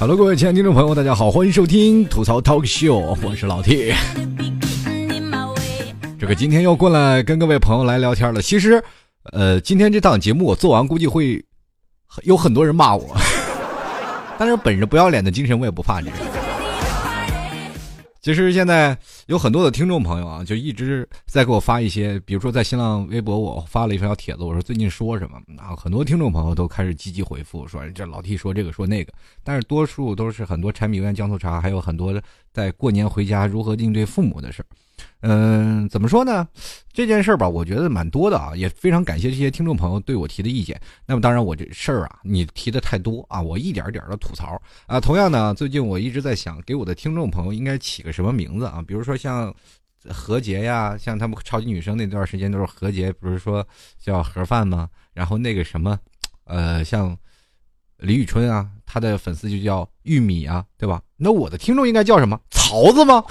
Hello，各位亲爱的听众朋友，大家好，欢迎收听吐槽 Talk Show，我是老 T。这个今天又过来跟各位朋友来聊天了。其实，呃，今天这档节目我做完，估计会有很多人骂我，但是本着不要脸的精神，我也不怕这个。其实现在有很多的听众朋友啊，就一直在给我发一些，比如说在新浪微博我发了一条帖子，我说最近说什么，然后，很多听众朋友都开始积极回复，说这老 T 说这个说那个，但是多数都是很多柴米油盐酱醋茶，还有很多在过年回家如何应对父母的事儿。嗯，怎么说呢？这件事儿吧，我觉得蛮多的啊，也非常感谢这些听众朋友对我提的意见。那么当然，我这事儿啊，你提的太多啊，我一点点的吐槽啊。同样呢，最近我一直在想，给我的听众朋友应该起个什么名字啊？比如说像何洁呀，像他们超级女生那段时间都是何洁，不是说叫盒饭吗？然后那个什么，呃，像李宇春啊，她的粉丝就叫玉米啊，对吧？那我的听众应该叫什么？曹子吗？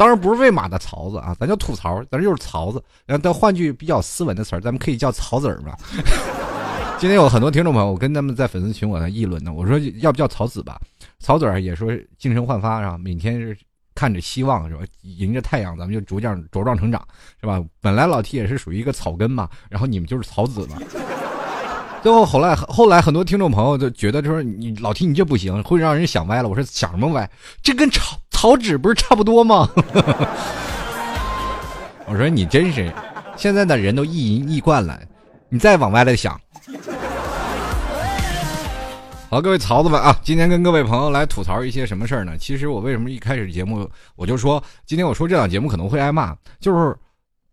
当然不是喂马的槽子啊，咱叫吐槽，咱就是槽子。然后，换句比较斯文的词儿，咱们可以叫曹子儿嘛。今天有很多听众朋友，我跟他们在粉丝群我在议论呢。我说要不叫曹子吧？曹子儿也说精神焕发是吧？每天是看着希望是吧？迎着太阳，咱们就逐渐茁壮成长是吧？本来老 T 也是属于一个草根嘛，然后你们就是草子嘛。最后后来后来很多听众朋友就觉得就说你老 T 你这不行，会让人想歪了。我说想什么歪？这跟曹草纸不是差不多吗？我说你真是，现在的人都一淫一惯了，你再往歪了想。好，各位曹子们啊，今天跟各位朋友来吐槽一些什么事儿呢？其实我为什么一开始节目我就说今天我说这档节目可能会挨骂，就是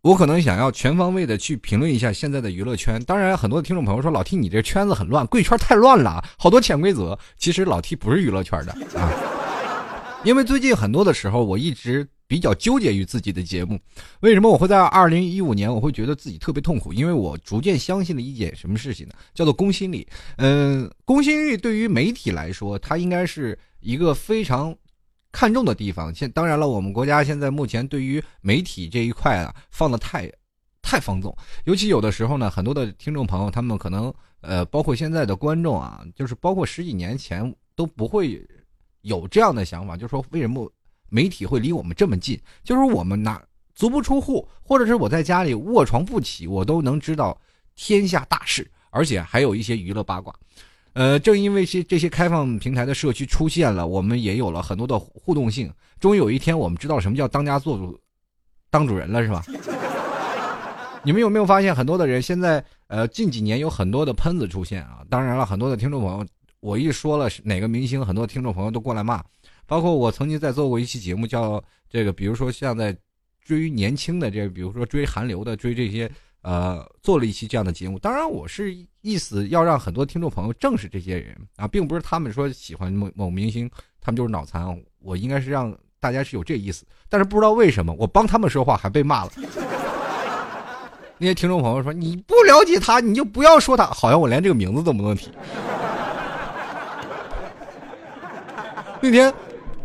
我可能想要全方位的去评论一下现在的娱乐圈。当然，很多听众朋友说老 T 你这圈子很乱，贵圈太乱了，好多潜规则。其实老 T 不是娱乐圈的啊。因为最近很多的时候，我一直比较纠结于自己的节目。为什么我会在二零一五年我会觉得自己特别痛苦？因为我逐渐相信了一件什么事情呢？叫做公信力。嗯，公信力对于媒体来说，它应该是一个非常看重的地方。现当然了，我们国家现在目前对于媒体这一块啊，放的太太放纵。尤其有的时候呢，很多的听众朋友他们可能呃，包括现在的观众啊，就是包括十几年前都不会。有这样的想法，就是说为什么媒体会离我们这么近？就是我们拿足不出户，或者是我在家里卧床不起，我都能知道天下大事，而且还有一些娱乐八卦。呃，正因为这这些开放平台的社区出现了，我们也有了很多的互动性。终于有一天，我们知道什么叫当家做主、当主人了，是吧？你们有没有发现，很多的人现在呃近几年有很多的喷子出现啊？当然了，很多的听众朋友。我一说了哪个明星，很多听众朋友都过来骂，包括我曾经在做过一期节目，叫这个，比如说像在追年轻的这，比如说追韩流的，追这些，呃，做了一期这样的节目。当然，我是意思要让很多听众朋友正视这些人啊，并不是他们说喜欢某某明星，他们就是脑残。我应该是让大家是有这意思，但是不知道为什么我帮他们说话还被骂了。那些听众朋友说你不了解他，你就不要说他，好像我连这个名字都不能提。那天，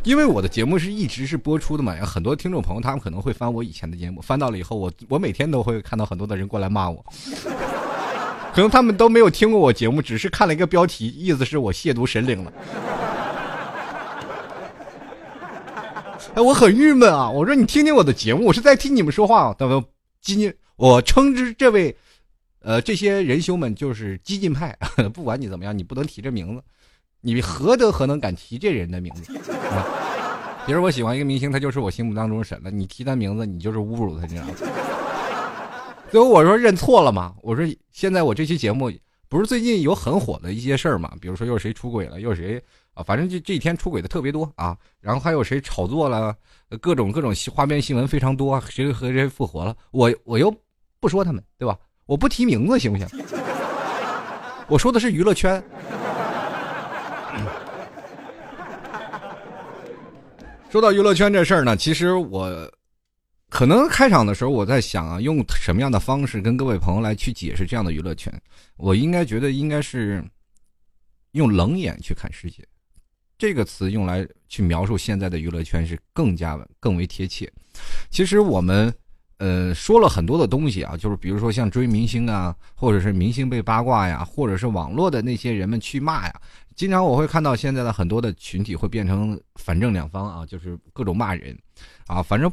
因为我的节目是一直是播出的嘛，很多听众朋友他们可能会翻我以前的节目，翻到了以后，我我每天都会看到很多的人过来骂我，可能他们都没有听过我节目，只是看了一个标题，意思是我亵渎神灵了。哎，我很郁闷啊！我说你听听我的节目，我是在听你们说话。啊他们激进，我称之这位，呃，这些仁兄们就是激进派，不管你怎么样，你不能提这名字。你何德何能敢提这人的名字？啊？比如我喜欢一个明星，他就是我心目当中神了。你提他名字，你就是侮辱他，你知道吗？最后我说认错了嘛。我说现在我这期节目不是最近有很火的一些事儿嘛？比如说又是谁出轨了，又是谁啊？反正这这几天出轨的特别多啊。然后还有谁炒作了，各种各种花边新闻非常多，谁和谁复活了？我我又不说他们，对吧？我不提名字行不行？我说的是娱乐圈。说到娱乐圈这事儿呢，其实我可能开场的时候我在想啊，用什么样的方式跟各位朋友来去解释这样的娱乐圈？我应该觉得应该是用冷眼去看世界，这个词用来去描述现在的娱乐圈是更加更为贴切。其实我们呃，说了很多的东西啊，就是比如说像追明星啊，或者是明星被八卦呀，或者是网络的那些人们去骂呀。经常我会看到现在的很多的群体会变成反正两方啊，就是各种骂人，啊，反正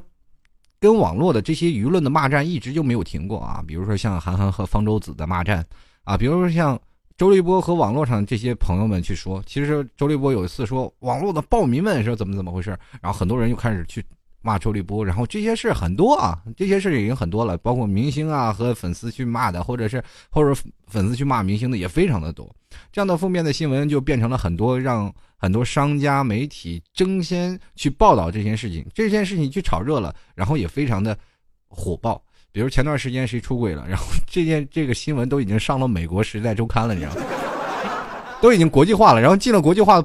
跟网络的这些舆论的骂战一直就没有停过啊。比如说像韩寒和方舟子的骂战啊，比如说像周立波和网络上这些朋友们去说，其实周立波有一次说网络的暴民们说怎么怎么回事，然后很多人又开始去。骂周立波，然后这些事很多啊，这些事已经很多了，包括明星啊和粉丝去骂的，或者是或者粉丝去骂明星的也非常的多。这样的负面的新闻就变成了很多让很多商家媒体争先去报道这件事情，这件事情去炒热了，然后也非常的火爆。比如前段时间谁出轨了，然后这件这个新闻都已经上了美国《时代周刊》了，你知道吗？都已经国际化了，然后进了国际化。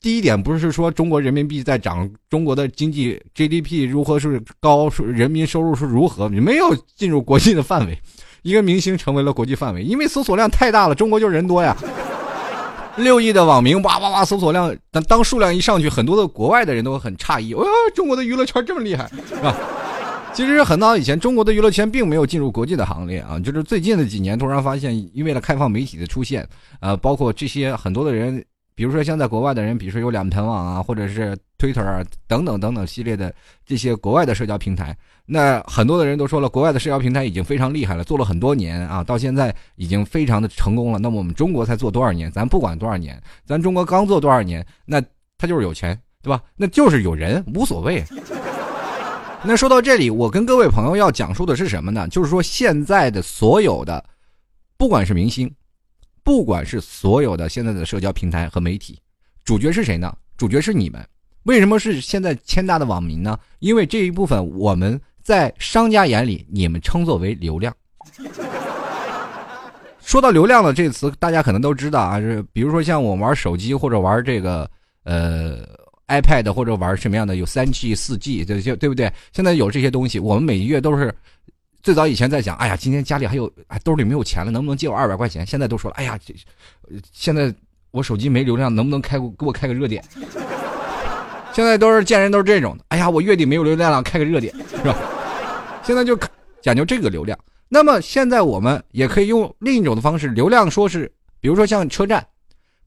第一点不是说中国人民币在涨，中国的经济 GDP 如何是高，人民收入是如何，没有进入国际的范围。一个明星成为了国际范围，因为搜索量太大了，中国就人多呀。六亿的网民哇哇哇，搜索量，但当数量一上去，很多的国外的人都很诧异，哦，中国的娱乐圈这么厉害，是吧？其实很早以前，中国的娱乐圈并没有进入国际的行列啊，就是最近的几年突然发现，因为了开放媒体的出现，呃，包括这些很多的人。比如说，像在国外的人，比如说有两盆网啊，或者是 Twitter 啊，等等等等系列的这些国外的社交平台，那很多的人都说了，国外的社交平台已经非常厉害了，做了很多年啊，到现在已经非常的成功了。那么我们中国才做多少年？咱不管多少年，咱中国刚做多少年，那他就是有钱，对吧？那就是有人，无所谓。那说到这里，我跟各位朋友要讲述的是什么呢？就是说现在的所有的，不管是明星。不管是所有的现在的社交平台和媒体，主角是谁呢？主角是你们。为什么是现在千大的网民呢？因为这一部分我们在商家眼里，你们称作为流量。说到流量的这个词，大家可能都知道啊，是比如说像我玩手机或者玩这个呃 iPad 或者玩什么样的有三 G、四 G，对就对不对？现在有这些东西，我们每月都是。最早以前在讲，哎呀，今天家里还有，哎，兜里没有钱了，能不能借我二百块钱？现在都说了，哎呀，这，现在我手机没流量，能不能开给我开个热点？现在都是见人都是这种的，哎呀，我月底没有流量了，开个热点，是吧？现在就讲究这个流量。那么现在我们也可以用另一种的方式，流量说是，比如说像车站。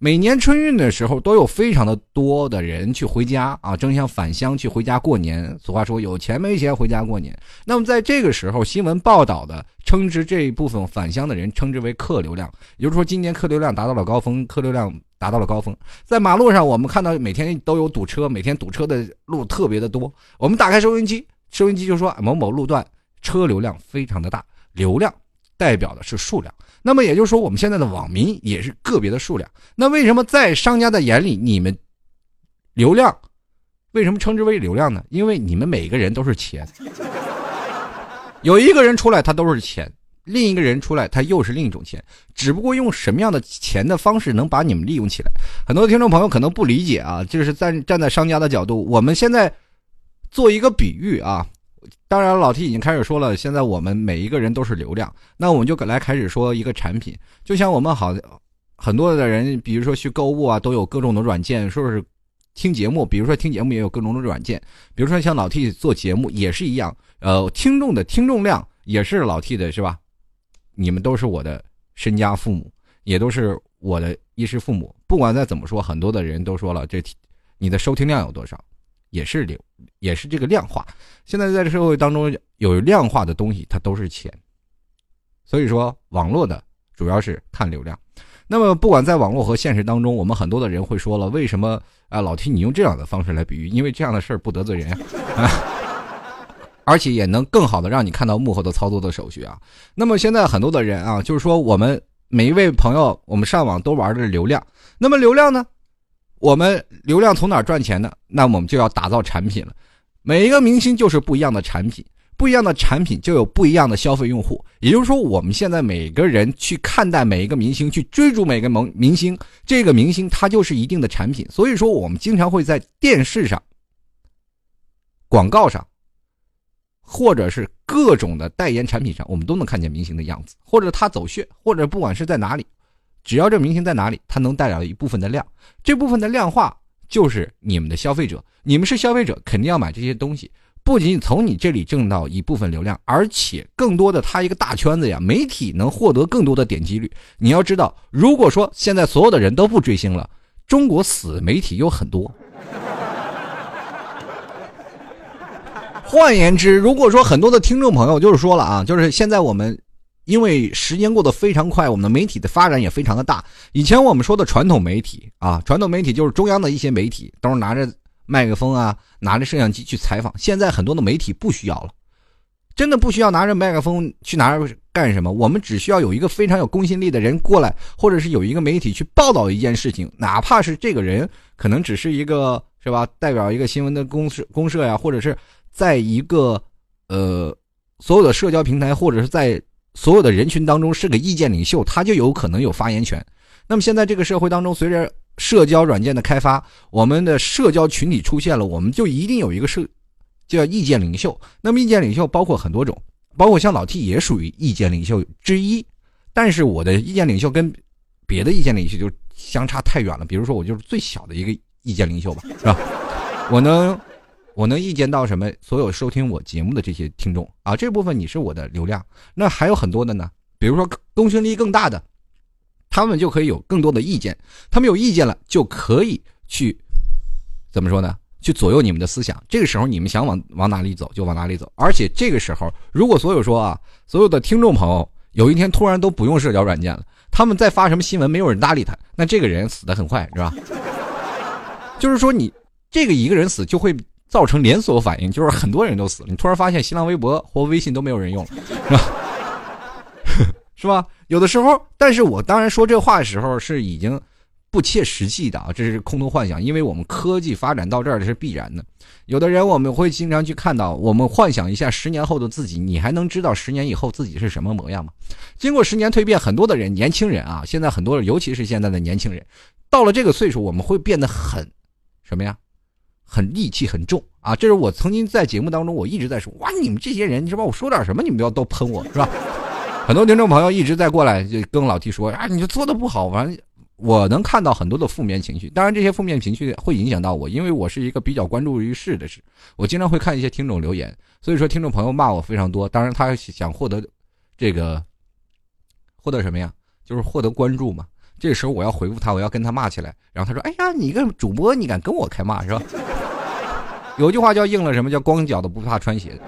每年春运的时候，都有非常的多的人去回家啊，争相返乡去回家过年。俗话说，有钱没钱回家过年。那么在这个时候，新闻报道的称之这一部分返乡的人称之为客流量，也就是说，今年客流量达到了高峰，客流量达到了高峰。在马路上，我们看到每天都有堵车，每天堵车的路特别的多。我们打开收音机，收音机就说某某路段车流量非常的大，流量代表的是数量。那么也就是说，我们现在的网民也是个别的数量。那为什么在商家的眼里，你们流量为什么称之为流量呢？因为你们每个人都是钱，有一个人出来他都是钱，另一个人出来他又是另一种钱，只不过用什么样的钱的方式能把你们利用起来？很多听众朋友可能不理解啊，就是站站在商家的角度，我们现在做一个比喻啊。当然，老 T 已经开始说了。现在我们每一个人都是流量，那我们就来开始说一个产品。就像我们好很多的人，比如说去购物啊，都有各种的软件，说是听节目，比如说听节目也有各种的软件。比如说像老 T 做节目也是一样，呃，听众的听众量也是老 T 的，是吧？你们都是我的身家父母，也都是我的衣食父母。不管再怎么说，很多的人都说了，这你的收听量有多少？也是流，也是这个量化。现在在这社会当中有量化的东西，它都是钱。所以说，网络的主要是看流量。那么，不管在网络和现实当中，我们很多的人会说了，为什么啊？老听你用这样的方式来比喻，因为这样的事儿不得罪人啊，而且也能更好的让你看到幕后的操作的手续啊。那么现在很多的人啊，就是说我们每一位朋友，我们上网都玩的是流量。那么流量呢？我们流量从哪赚钱呢？那我们就要打造产品了。每一个明星就是不一样的产品，不一样的产品就有不一样的消费用户。也就是说，我们现在每个人去看待每一个明星，去追逐每个明明星，这个明星他就是一定的产品。所以说，我们经常会在电视上、广告上，或者是各种的代言产品上，我们都能看见明星的样子，或者他走穴，或者不管是在哪里。只要这明星在哪里，他能带来一部分的量，这部分的量化就是你们的消费者，你们是消费者，肯定要买这些东西。不仅从你这里挣到一部分流量，而且更多的他一个大圈子呀，媒体能获得更多的点击率。你要知道，如果说现在所有的人都不追星了，中国死媒体有很多。换言之，如果说很多的听众朋友就是说了啊，就是现在我们因为时间过得非常快，我们的媒体的发展也非常的大。以前我们说的传统媒体啊，传统媒体就是中央的一些媒体，都是拿着麦克风啊，拿着摄像机去采访。现在很多的媒体不需要了，真的不需要拿着麦克风去拿着干什么？我们只需要有一个非常有公信力的人过来，或者是有一个媒体去报道一件事情，哪怕是这个人可能只是一个是吧，代表一个新闻的公社公社呀，或者是。在一个呃所有的社交平台，或者是在所有的人群当中是个意见领袖，他就有可能有发言权。那么现在这个社会当中，随着社交软件的开发，我们的社交群体出现了，我们就一定有一个社叫意见领袖。那么意见领袖包括很多种，包括像老 T 也属于意见领袖之一。但是我的意见领袖跟别的意见领袖就相差太远了。比如说我就是最小的一个意见领袖吧，是吧？我能。我能意见到什么？所有收听我节目的这些听众啊，这部分你是我的流量。那还有很多的呢，比如说公信力更大的，他们就可以有更多的意见。他们有意见了，就可以去怎么说呢？去左右你们的思想。这个时候，你们想往往哪里走就往哪里走。而且这个时候，如果所有说啊，所有的听众朋友有一天突然都不用社交软件了，他们再发什么新闻，没有人搭理他，那这个人死的很快，是吧？就是说，你这个一个人死就会。造成连锁反应，就是很多人都死了。你突然发现新浪微博或微信都没有人用了，是吧？是吧？有的时候，但是我当然说这话的时候是已经不切实际的啊，这是空头幻想，因为我们科技发展到这儿是必然的。有的人我们会经常去看到，我们幻想一下十年后的自己，你还能知道十年以后自己是什么模样吗？经过十年蜕变，很多的人，年轻人啊，现在很多，尤其是现在的年轻人，到了这个岁数，我们会变得很什么呀？很戾气很重啊！这是我曾经在节目当中，我一直在说哇，你们这些人是吧？我说点什么，你们要都喷我是吧？很多听众朋友一直在过来就跟老 T 说啊，你就做的不好。反正我能看到很多的负面情绪，当然这些负面情绪会影响到我，因为我是一个比较关注于事的事，我经常会看一些听众留言，所以说听众朋友骂我非常多。当然他想获得这个获得什么呀？就是获得关注嘛。这个时候我要回复他，我要跟他骂起来，然后他说：“哎呀，你一个主播，你敢跟我开骂是吧？”有句话叫“应了什么叫光脚的不怕穿鞋”。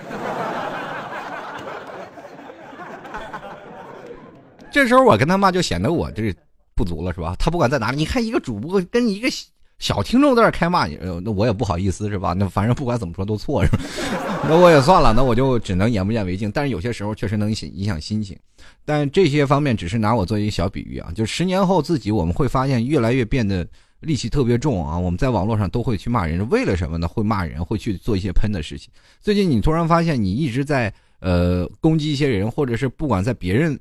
这时候我跟他骂就显得我这不足了是吧？他不管在哪里，你看一个主播跟一个小听众在那开骂，那我也不好意思是吧？那反正不管怎么说都错是吧？那我也算了，那我就只能眼不见为净。但是有些时候确实能影影响心情。但这些方面只是拿我做一个小比喻啊，就十年后自己我们会发现越来越变得戾气特别重啊。我们在网络上都会去骂人，为了什么呢？会骂人，会去做一些喷的事情。最近你突然发现你一直在呃攻击一些人，或者是不管在别人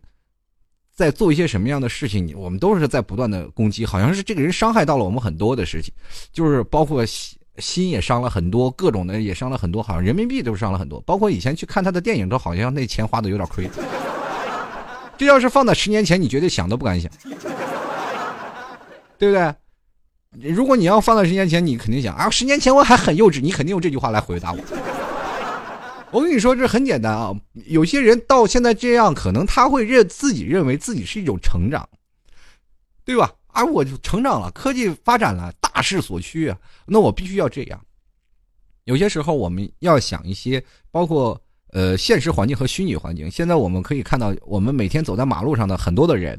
在做一些什么样的事情，我们都是在不断的攻击，好像是这个人伤害到了我们很多的事情，就是包括心心也伤了很多，各种的也伤了很多，好像人民币都伤了很多，包括以前去看他的电影都好像那钱花的有点亏。这要是放在十年前，你绝对想都不敢想，对不对？如果你要放在十年前，你肯定想啊，十年前我还很幼稚，你肯定用这句话来回答我。我跟你说，这很简单啊。有些人到现在这样，可能他会认自己认为自己是一种成长，对吧？啊，我就成长了，科技发展了，大势所趋啊，那我必须要这样。有些时候，我们要想一些，包括。呃，现实环境和虚拟环境，现在我们可以看到，我们每天走在马路上的很多的人，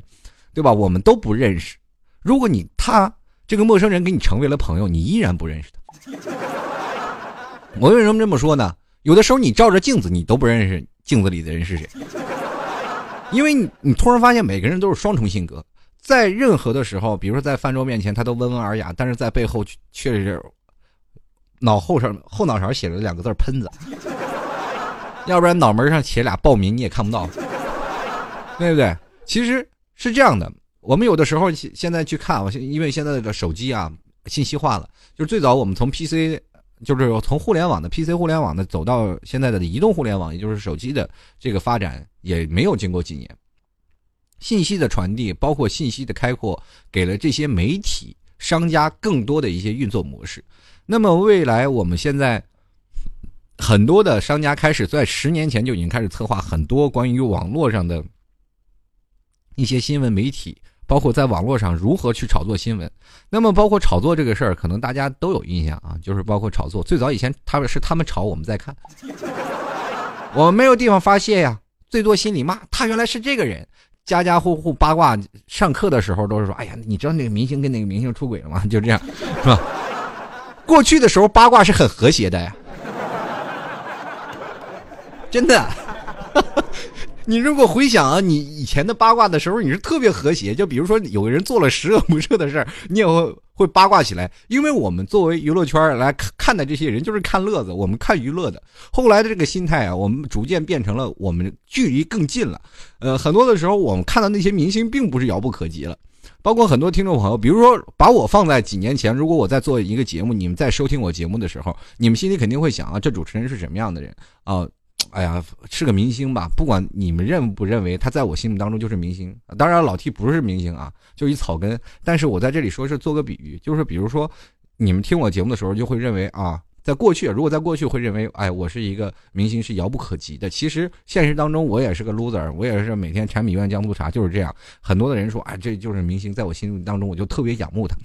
对吧？我们都不认识。如果你他这个陌生人给你成为了朋友，你依然不认识他。我为什么这么说呢？有的时候你照着镜子，你都不认识镜子里的人是谁，因为你你突然发现每个人都是双重性格，在任何的时候，比如说在饭桌面前，他都温文尔雅，但是在背后却是脑后上后脑勺写着两个字“喷子”。要不然脑门上写俩暴民你也看不到，对不对？其实是这样的，我们有的时候现现在去看，我现因为现在的手机啊信息化了，就是最早我们从 PC，就是从互联网的 PC 互联网的走到现在的移动互联网，也就是手机的这个发展也没有经过几年，信息的传递包括信息的开阔，给了这些媒体商家更多的一些运作模式。那么未来我们现在。很多的商家开始在十年前就已经开始策划很多关于网络上的一些新闻媒体，包括在网络上如何去炒作新闻。那么，包括炒作这个事儿，可能大家都有印象啊，就是包括炒作。最早以前他们是他们炒，我们在看，我们没有地方发泄呀，最多心里骂他原来是这个人。家家户户八卦，上课的时候都是说：“哎呀，你知道那个明星跟那个明星出轨了吗？” 就这样，是吧？过去的时候八卦是很和谐的呀。真的，你如果回想啊，你以前的八卦的时候，你是特别和谐。就比如说有个人做了十恶不赦的事儿，你也会会八卦起来。因为我们作为娱乐圈来看看待这些人，就是看乐子，我们看娱乐的。后来的这个心态啊，我们逐渐变成了我们距离更近了。呃，很多的时候我们看到那些明星，并不是遥不可及了。包括很多听众朋友，比如说把我放在几年前，如果我在做一个节目，你们在收听我节目的时候，你们心里肯定会想啊，这主持人是什么样的人啊？哎呀，是个明星吧？不管你们认不认为他在我心目当中就是明星。当然，老 T 不是明星啊，就一草根。但是我在这里说是做个比喻，就是比如说，你们听我节目的时候就会认为啊，在过去，如果在过去会认为，哎，我是一个明星是遥不可及的。其实现实当中我也是个 loser，我也是每天柴米油盐酱醋茶就是这样。很多的人说，哎，这就是明星，在我心目当中我就特别仰慕他，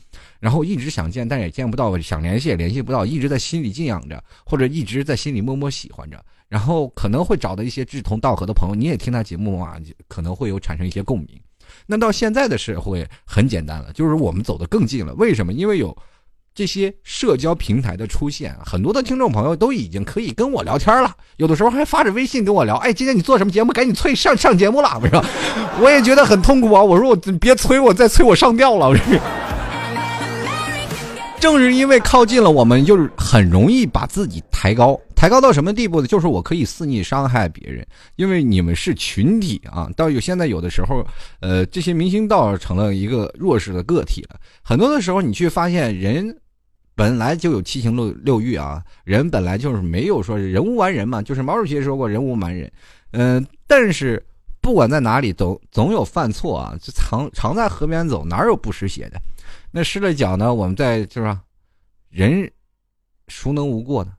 然后一直想见，但也见不到，想联系也联系不到，一直在心里敬仰着，或者一直在心里默默喜欢着。然后可能会找到一些志同道合的朋友，你也听他节目啊，可能会有产生一些共鸣。那到现在的社会很简单了，就是我们走得更近了。为什么？因为有这些社交平台的出现，很多的听众朋友都已经可以跟我聊天了，有的时候还发着微信跟我聊。哎，今天你做什么节目？赶紧催上上节目了，是吧？我也觉得很痛苦啊。我说我别催我，再催我上吊了。正是因为靠近了，我们就是很容易把自己抬高。抬高到什么地步呢？就是我可以肆意伤害别人，因为你们是群体啊。到有现在有的时候，呃，这些明星倒成了一个弱势的个体了。很多的时候，你去发现人本来就有七情六六欲啊，人本来就是没有说人无完人嘛。就是毛主席说过人无完人，嗯，但是不管在哪里，总总有犯错啊。就常常在河边走，哪有不湿鞋的？那湿了脚呢？我们在就是吧？人孰能无过呢？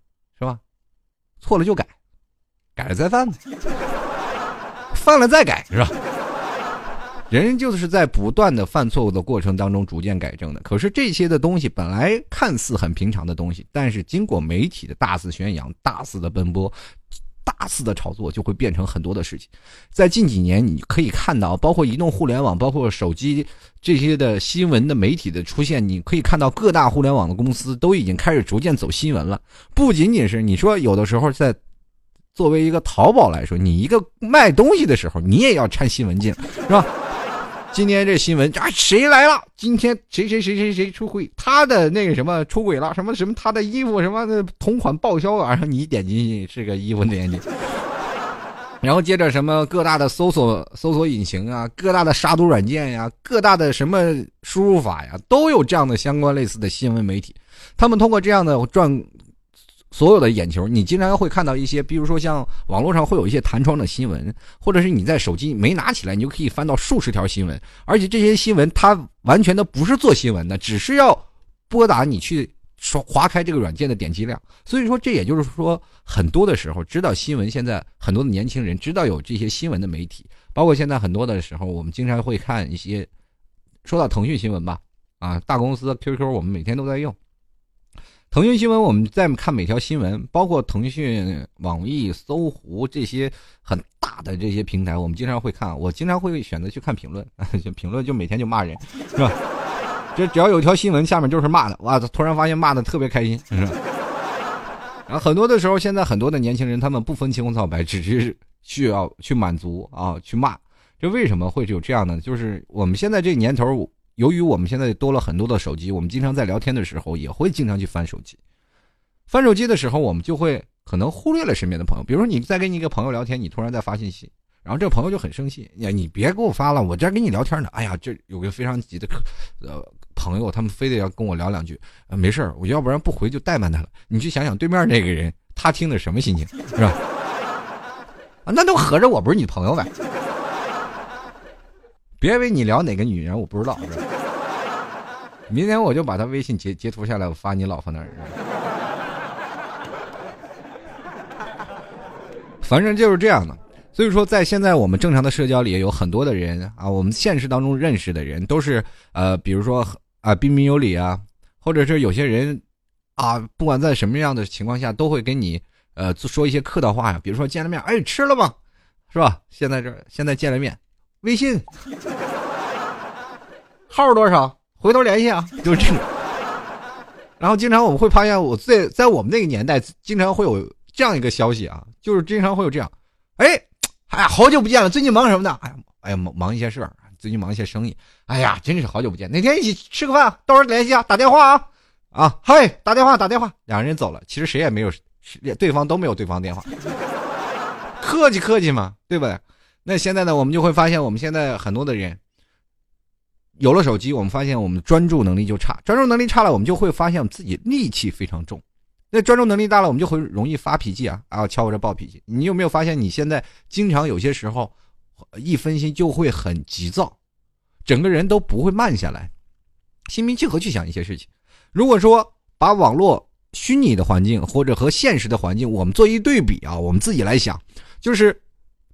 错了就改，改了再犯，犯了再改，是吧？人就是在不断的犯错误的过程当中逐渐改正的。可是这些的东西本来看似很平常的东西，但是经过媒体的大肆宣扬、大肆的奔波。大肆的炒作就会变成很多的事情，在近几年你可以看到，包括移动互联网、包括手机这些的新闻的媒体的出现，你可以看到各大互联网的公司都已经开始逐渐走新闻了。不仅仅是你说有的时候在作为一个淘宝来说，你一个卖东西的时候，你也要掺新闻进，是吧？今天这新闻啊，谁来了？今天谁谁谁谁谁出轨？他的那个什么出轨了？什么什么？他的衣服什么的同款报销啊？然后你点进去是个衣服链接，然后接着什么各大的搜索搜索引擎啊，各大的杀毒软件呀，各大的什么输入法呀，都有这样的相关类似的新闻媒体，他们通过这样的赚。所有的眼球，你经常会看到一些，比如说像网络上会有一些弹窗的新闻，或者是你在手机没拿起来，你就可以翻到数十条新闻，而且这些新闻它完全的不是做新闻的，只是要拨打你去刷划开这个软件的点击量。所以说，这也就是说，很多的时候知道新闻，现在很多的年轻人知道有这些新闻的媒体，包括现在很多的时候，我们经常会看一些，说到腾讯新闻吧，啊，大公司 QQ，我们每天都在用。腾讯新闻，我们再看每条新闻，包括腾讯、网易、搜狐这些很大的这些平台，我们经常会看。我经常会选择去看评论，评论就每天就骂人，是吧？这只要有一条新闻，下面就是骂的，哇！突然发现骂的特别开心，是吧？然后很多的时候，现在很多的年轻人，他们不分青红皂白，只是需要去满足啊，去骂。这为什么会有这样呢？就是我们现在这年头。由于我们现在多了很多的手机，我们经常在聊天的时候也会经常去翻手机。翻手机的时候，我们就会可能忽略了身边的朋友。比如说，你在跟你一个朋友聊天，你突然在发信息，然后这个朋友就很生气：“呀，你别给我发了，我这跟你聊天呢。”哎呀，这有个非常急的客呃朋友，他们非得要跟我聊两句。没事我要不然不回就怠慢他了。你去想想对面那个人，他听的什么心情，是吧？啊，那都合着我不是你朋友呗。别以为你聊哪个女人我不知道，明天我就把他微信截截图下来，我发你老婆那儿。反正就是这样的。所以说，在现在我们正常的社交里，有很多的人啊，我们现实当中认识的人都是呃，比如说啊，彬彬有礼啊，或者是有些人啊，不管在什么样的情况下，都会跟你呃说一些客套话呀。比如说见了面，哎，吃了吗？是吧？现在这现在见了面，微信号多少？回头联系啊，就是这种。然后经常我们会发现，我在在我们那个年代，经常会有这样一个消息啊，就是经常会有这样，哎。哎呀，好久不见了！最近忙什么呢？哎呀，哎呀，忙忙一些事儿，最近忙一些生意。哎呀，真是好久不见，哪天一起吃个饭？到时候联系啊，打电话啊，啊，嗨，打电话，打电话。两个人走了，其实谁也没有，对方都没有对方电话，客气客气嘛，对不对？那现在呢，我们就会发现，我们现在很多的人有了手机，我们发现我们专注能力就差，专注能力差了，我们就会发现自己戾气非常重。那专注能力大了，我们就会容易发脾气啊！啊，瞧我这暴脾气！你有没有发现，你现在经常有些时候，一分心就会很急躁，整个人都不会慢下来，心平气和去想一些事情。如果说把网络虚拟的环境或者和现实的环境，我们做一对比啊，我们自己来想，就是，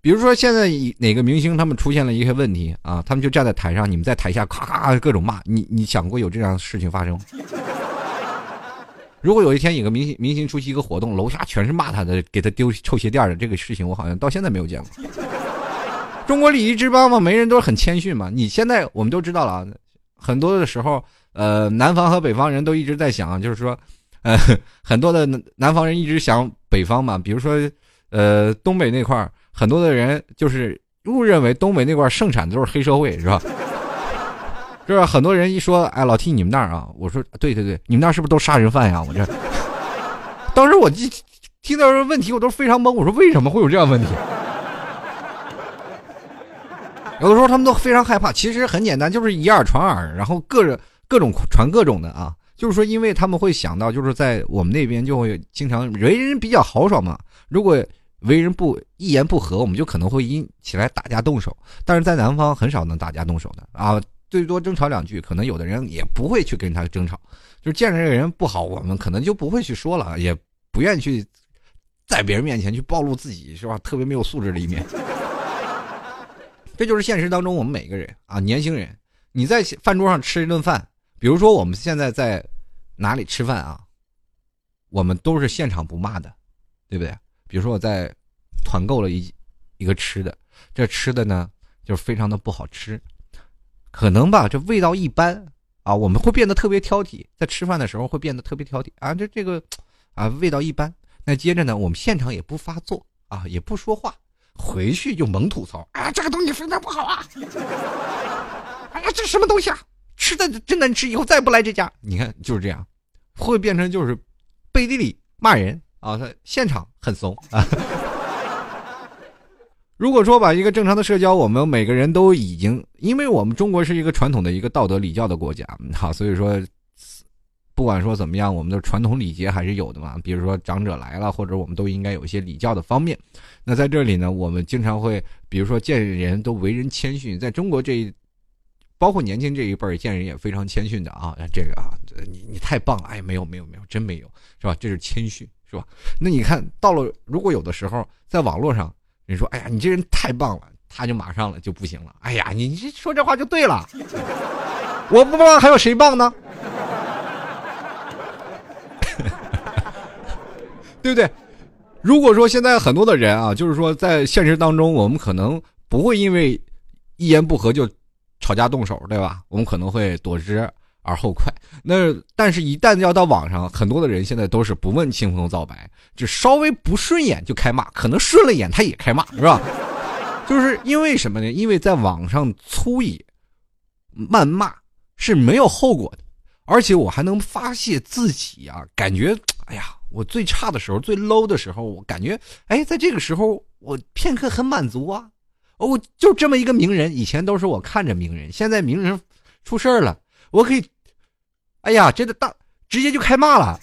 比如说现在哪个明星他们出现了一些问题啊，他们就站在台上，你们在台下咔咔各种骂你，你想过有这样的事情发生？如果有一天有个明星明星出席一个活动，楼下全是骂他的，给他丢臭鞋垫的这个事情，我好像到现在没有见过。中国礼仪之邦嘛，没人都是很谦逊嘛。你现在我们都知道了啊，很多的时候，呃，南方和北方人都一直在想，就是说，呃，很多的南方人一直想北方嘛，比如说，呃，东北那块很多的人就是误认为东北那块盛产的都是黑社会，是吧？是吧？很多人一说，哎，老提你们那儿啊？我说，对对对，你们那儿是不是都杀人犯呀？我这，当时我听听到这问题，我都非常懵。我说，为什么会有这样问题？有的时候他们都非常害怕。其实很简单，就是以耳传耳，然后各种各种传各种的啊。就是说，因为他们会想到，就是在我们那边就会经常为人比较豪爽嘛。如果为人不一言不合，我们就可能会因起来打架动手。但是在南方很少能打架动手的啊。最多争吵两句，可能有的人也不会去跟他争吵，就是见着这个人不好，我们可能就不会去说了，也不愿意去在别人面前去暴露自己，是吧？特别没有素质的一面。这就是现实当中我们每个人啊，年轻人，你在饭桌上吃一顿饭，比如说我们现在在哪里吃饭啊，我们都是现场不骂的，对不对？比如说我在团购了一一个吃的，这吃的呢就是非常的不好吃。可能吧，这味道一般啊，我们会变得特别挑剔，在吃饭的时候会变得特别挑剔啊，这这个啊味道一般。那接着呢，我们现场也不发作啊，也不说话，回去就猛吐槽啊，这个东西非常不好啊，哎 呀，这什么东西啊，吃的真难吃，以后再不来这家。你看就是这样，会变成就是背地里骂人啊，他现场很怂啊。如果说把一个正常的社交，我们每个人都已经，因为我们中国是一个传统的一个道德礼教的国家，好，所以说，不管说怎么样，我们的传统礼节还是有的嘛。比如说长者来了，或者我们都应该有一些礼教的方面。那在这里呢，我们经常会，比如说见人都为人谦逊，在中国这一，包括年轻这一辈儿见人也非常谦逊的啊。这个啊，你你太棒了，哎，没有没有没有，真没有，是吧？这是谦逊，是吧？那你看到了，如果有的时候在网络上。你说：“哎呀，你这人太棒了！”他就马上了就不行了。哎呀，你你说这话就对了。我不棒，还有谁棒呢？对不对？如果说现在很多的人啊，就是说在现实当中，我们可能不会因为一言不合就吵架动手，对吧？我们可能会躲之。而后快，那但是，一旦要到网上，很多的人现在都是不问青红皂白，就稍微不顺眼就开骂，可能顺了眼他也开骂，是吧？就是因为什么呢？因为在网上粗野、谩骂是没有后果的，而且我还能发泄自己啊，感觉，哎呀，我最差的时候、最 low 的时候，我感觉，哎，在这个时候，我片刻很满足啊。哦，就这么一个名人，以前都是我看着名人，现在名人出事儿了，我可以。哎呀，真的大，直接就开骂了。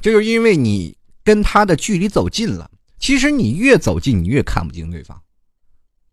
这就是因为你跟他的距离走近了。其实你越走近，你越看不清对方。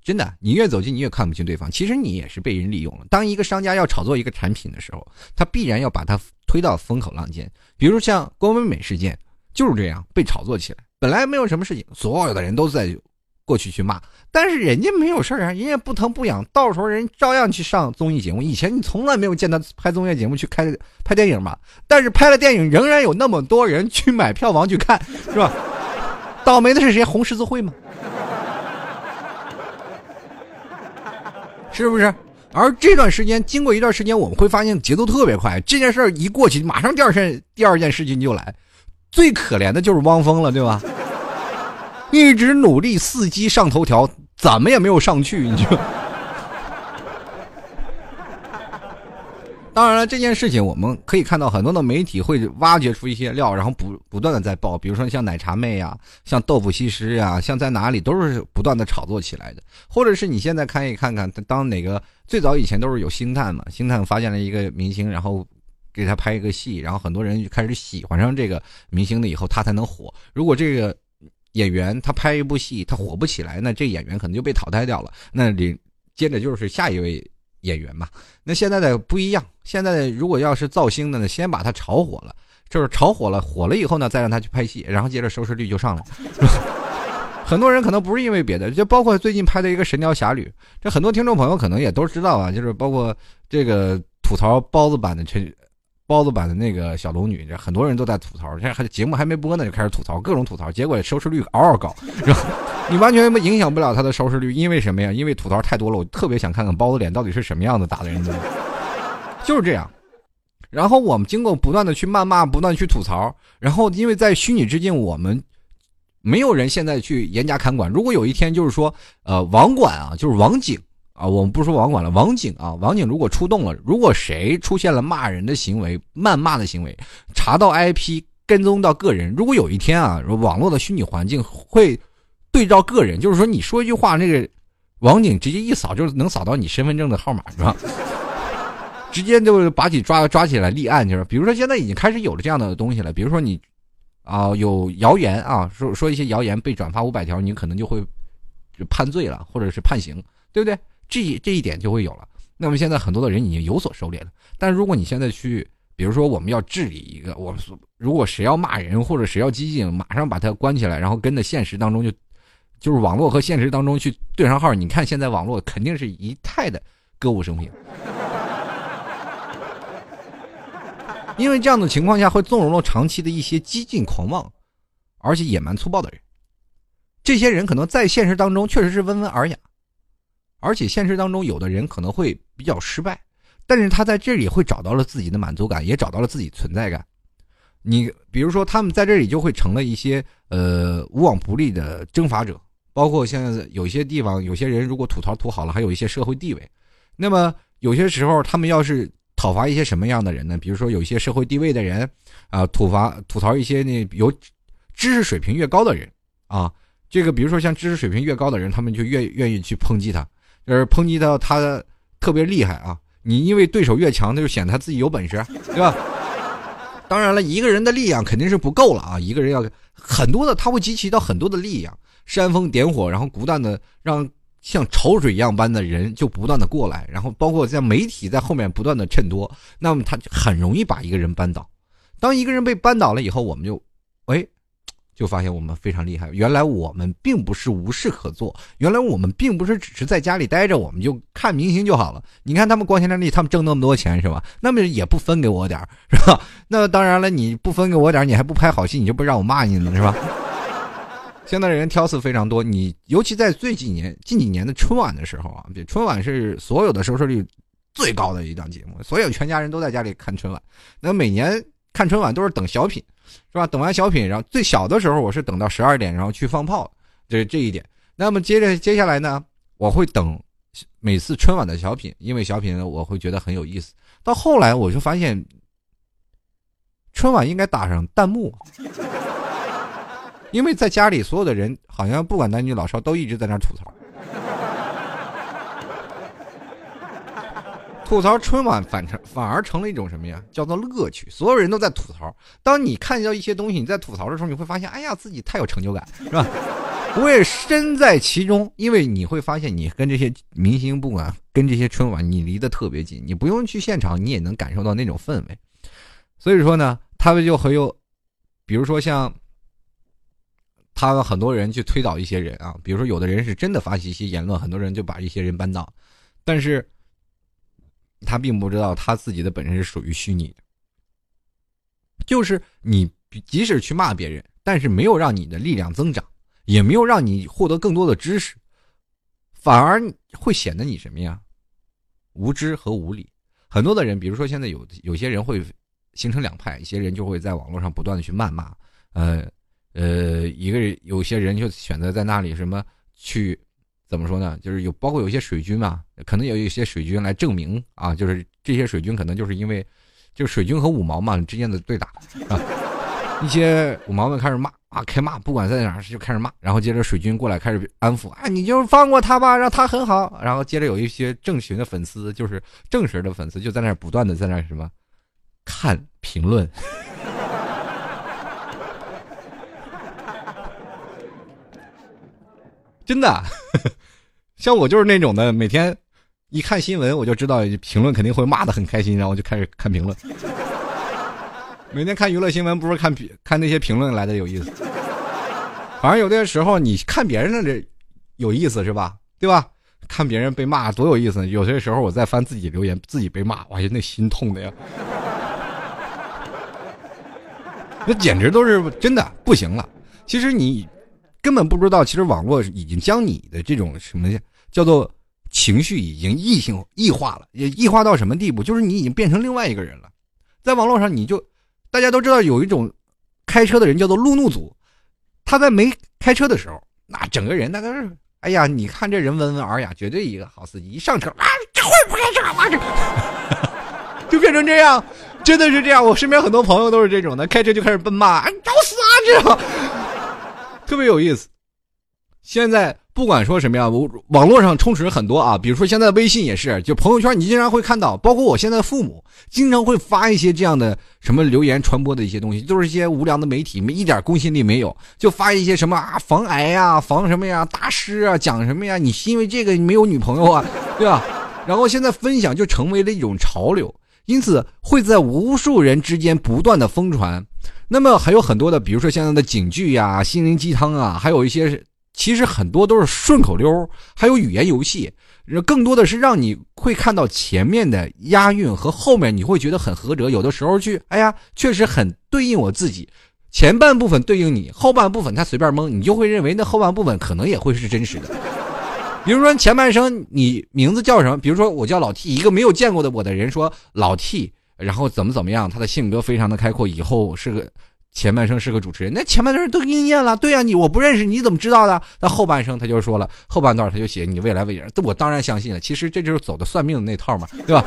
真的，你越走近，你越看不清对方。其实你也是被人利用了。当一个商家要炒作一个产品的时候，他必然要把它推到风口浪尖。比如像郭美美事件，就是这样被炒作起来。本来没有什么事情，所有的人都在过去去骂，但是人家没有事儿啊，人家不疼不痒，到时候人照样去上综艺节目。以前你从来没有见他拍综艺节目去开拍电影嘛？但是拍了电影，仍然有那么多人去买票房去看，是吧？倒霉的是谁？红十字会吗？是不是？而这段时间，经过一段时间，我们会发现节奏特别快。这件事儿一过去，马上第二件第二件事情就来。最可怜的就是汪峰了，对吧？一直努力伺机上头条，怎么也没有上去，你就。当然了，这件事情我们可以看到很多的媒体会挖掘出一些料，然后不不断的在报，比如说像奶茶妹呀，像豆腐西施呀，像在哪里都是不断的炒作起来的。或者是你现在看一看看，当哪个最早以前都是有星探嘛，星探发现了一个明星，然后给他拍一个戏，然后很多人就开始喜欢上这个明星了，以后他才能火。如果这个演员他拍一部戏他火不起来，那这演员可能就被淘汰掉了。那你接着就是下一位。演员嘛，那现在的不一样。现在如果要是造星的呢，先把他炒火了，就是炒火了，火了以后呢，再让他去拍戏，然后接着收视率就上来。很多人可能不是因为别的，就包括最近拍的一个《神雕侠侣》，这很多听众朋友可能也都知道啊，就是包括这个吐槽包子版的陈。包子版的那个小龙女，很多人都在吐槽。现在还节目还没播呢，就开始吐槽，各种吐槽，结果收视率嗷嗷高。然后你完全影响不了他的收视率，因为什么呀？因为吐槽太多了。我特别想看看包子脸到底是什么样子，打的人就是这样。然后我们经过不断的去谩骂，不断去吐槽，然后因为在虚拟之境，我们没有人现在去严加看管。如果有一天就是说，呃，网管啊，就是网警。啊，我们不说网管了，网警啊，网警如果出动了，如果谁出现了骂人的行为、谩骂的行为，查到 IP，跟踪到个人，如果有一天啊，网络的虚拟环境会对照个人，就是说你说一句话，那个网警直接一扫，就能扫到你身份证的号码，是吧？直接就把你抓抓起来立案，就是比如说现在已经开始有了这样的东西了，比如说你啊有谣言啊，说说一些谣言被转发五百条，你可能就会判罪了，或者是判刑，对不对？这这一点就会有了。那么现在很多的人已经有所收敛了。但如果你现在去，比如说我们要治理一个，我们如果谁要骂人或者谁要激进，马上把他关起来，然后跟着现实当中就，就是网络和现实当中去对上号。你看现在网络肯定是一太的歌舞升平，因为这样的情况下会纵容了长期的一些激进狂妄，而且野蛮粗暴的人。这些人可能在现实当中确实是温文尔雅。而且现实当中，有的人可能会比较失败，但是他在这里会找到了自己的满足感，也找到了自己存在感。你比如说，他们在这里就会成了一些呃无往不利的征伐者，包括现在有些地方，有些人如果吐槽吐好了，还有一些社会地位。那么有些时候，他们要是讨伐一些什么样的人呢？比如说有一些社会地位的人啊，吐伐吐槽一些那有知识水平越高的人啊，这个比如说像知识水平越高的人，他们就越愿意去抨击他。就是抨击到他特别厉害啊！你因为对手越强，他就显得他自己有本事，对吧？当然了，一个人的力量肯定是不够了啊！一个人要很多的，他会集齐到很多的力量，煽风点火，然后不断的让像潮水一样般的人就不断的过来，然后包括在媒体在后面不断的衬托，那么他很容易把一个人扳倒。当一个人被扳倒了以后，我们就，哎。就发现我们非常厉害。原来我们并不是无事可做，原来我们并不是只是在家里待着，我们就看明星就好了。你看他们光鲜亮丽，他们挣那么多钱是吧？那么也不分给我点是吧？那当然了，你不分给我点你还不拍好戏，你就不让我骂你呢是吧？现在人挑刺非常多，你尤其在最几年、近几年的春晚的时候啊，春晚是所有的收视率最高的一档节目，所有全家人都在家里看春晚。那每年看春晚都是等小品。是吧？等完小品，然后最小的时候我是等到十二点，然后去放炮，这这一点。那么接着接下来呢，我会等每次春晚的小品，因为小品我会觉得很有意思。到后来我就发现，春晚应该打上弹幕，因为在家里所有的人好像不管男女老少都一直在那吐槽。吐槽春晚反成反而成了一种什么呀？叫做乐趣。所有人都在吐槽。当你看到一些东西，你在吐槽的时候，你会发现，哎呀，自己太有成就感，是吧？我也身在其中，因为你会发现，你跟这些明星，不管跟这些春晚，你离得特别近，你不用去现场，你也能感受到那种氛围。所以说呢，他们就很有，比如说像。他们很多人去推导一些人啊，比如说有的人是真的发起一些言论，很多人就把一些人扳倒，但是他并不知道他自己的本身是属于虚拟的，就是你即使去骂别人，但是没有让你的力量增长，也没有让你获得更多的知识，反而会显得你什么呀？无知和无理。很多的人，比如说现在有有些人会形成两派，一些人就会在网络上不断的去谩骂，呃。呃，一个有些人就选择在那里什么去，怎么说呢？就是有包括有一些水军嘛，可能有一些水军来证明啊，就是这些水军可能就是因为，就是水军和五毛嘛之间的对打啊，一些五毛们开始骂啊，开骂，不管在哪就开始骂，然后接着水军过来开始安抚啊，你就放过他吧，让他很好，然后接着有一些正群的粉丝，就是正神的粉丝就在那不断的在那什么看评论。真的，像我就是那种的，每天一看新闻，我就知道评论肯定会骂的很开心，然后我就开始看评论。每天看娱乐新闻，不是看看那些评论来的有意思。反正有的时候你看别人的这有意思是吧？对吧？看别人被骂多有意思。有些时候我在翻自己留言，自己被骂，哇，那心痛的呀！那简直都是真的不行了。其实你。根本不知道，其实网络已经将你的这种什么叫做情绪已经异性异化了，也异化到什么地步？就是你已经变成另外一个人了。在网络上，你就大家都知道有一种开车的人叫做路怒族，他在没开车的时候，那整个人那个是，哎呀，你看这人温文尔雅，绝对一个好司机。一上车啊，这会儿不开车啊，这 就变成这样，真的是这样。我身边很多朋友都是这种的，开车就开始奔骂，找死啊，这样。特别有意思，现在不管说什么呀，网络上充斥着很多啊，比如说现在微信也是，就朋友圈你经常会看到，包括我现在父母经常会发一些这样的什么留言传播的一些东西，都是一些无良的媒体，一点公信力没有，就发一些什么啊防癌呀、防什么呀、大师啊讲什么呀，你是因为这个没有女朋友啊，对吧？然后现在分享就成为了一种潮流，因此会在无数人之间不断的疯传。那么还有很多的，比如说现在的警句呀、心灵鸡汤啊，还有一些其实很多都是顺口溜，还有语言游戏，更多的是让你会看到前面的押韵和后面你会觉得很合辙。有的时候去，哎呀，确实很对应我自己，前半部分对应你，后半部分他随便蒙，你就会认为那后半部分可能也会是真实的。比如说前半生你名字叫什么？比如说我叫老 T，一个没有见过的我的人说老 T。然后怎么怎么样？他的性格非常的开阔，以后是个前半生是个主持人。那前半段都应验了，对呀，你我不认识，你怎么知道的？那后半生他就说了，后半段他就写你未来为人，这我当然相信了。其实这就是走的算命的那套嘛，对吧？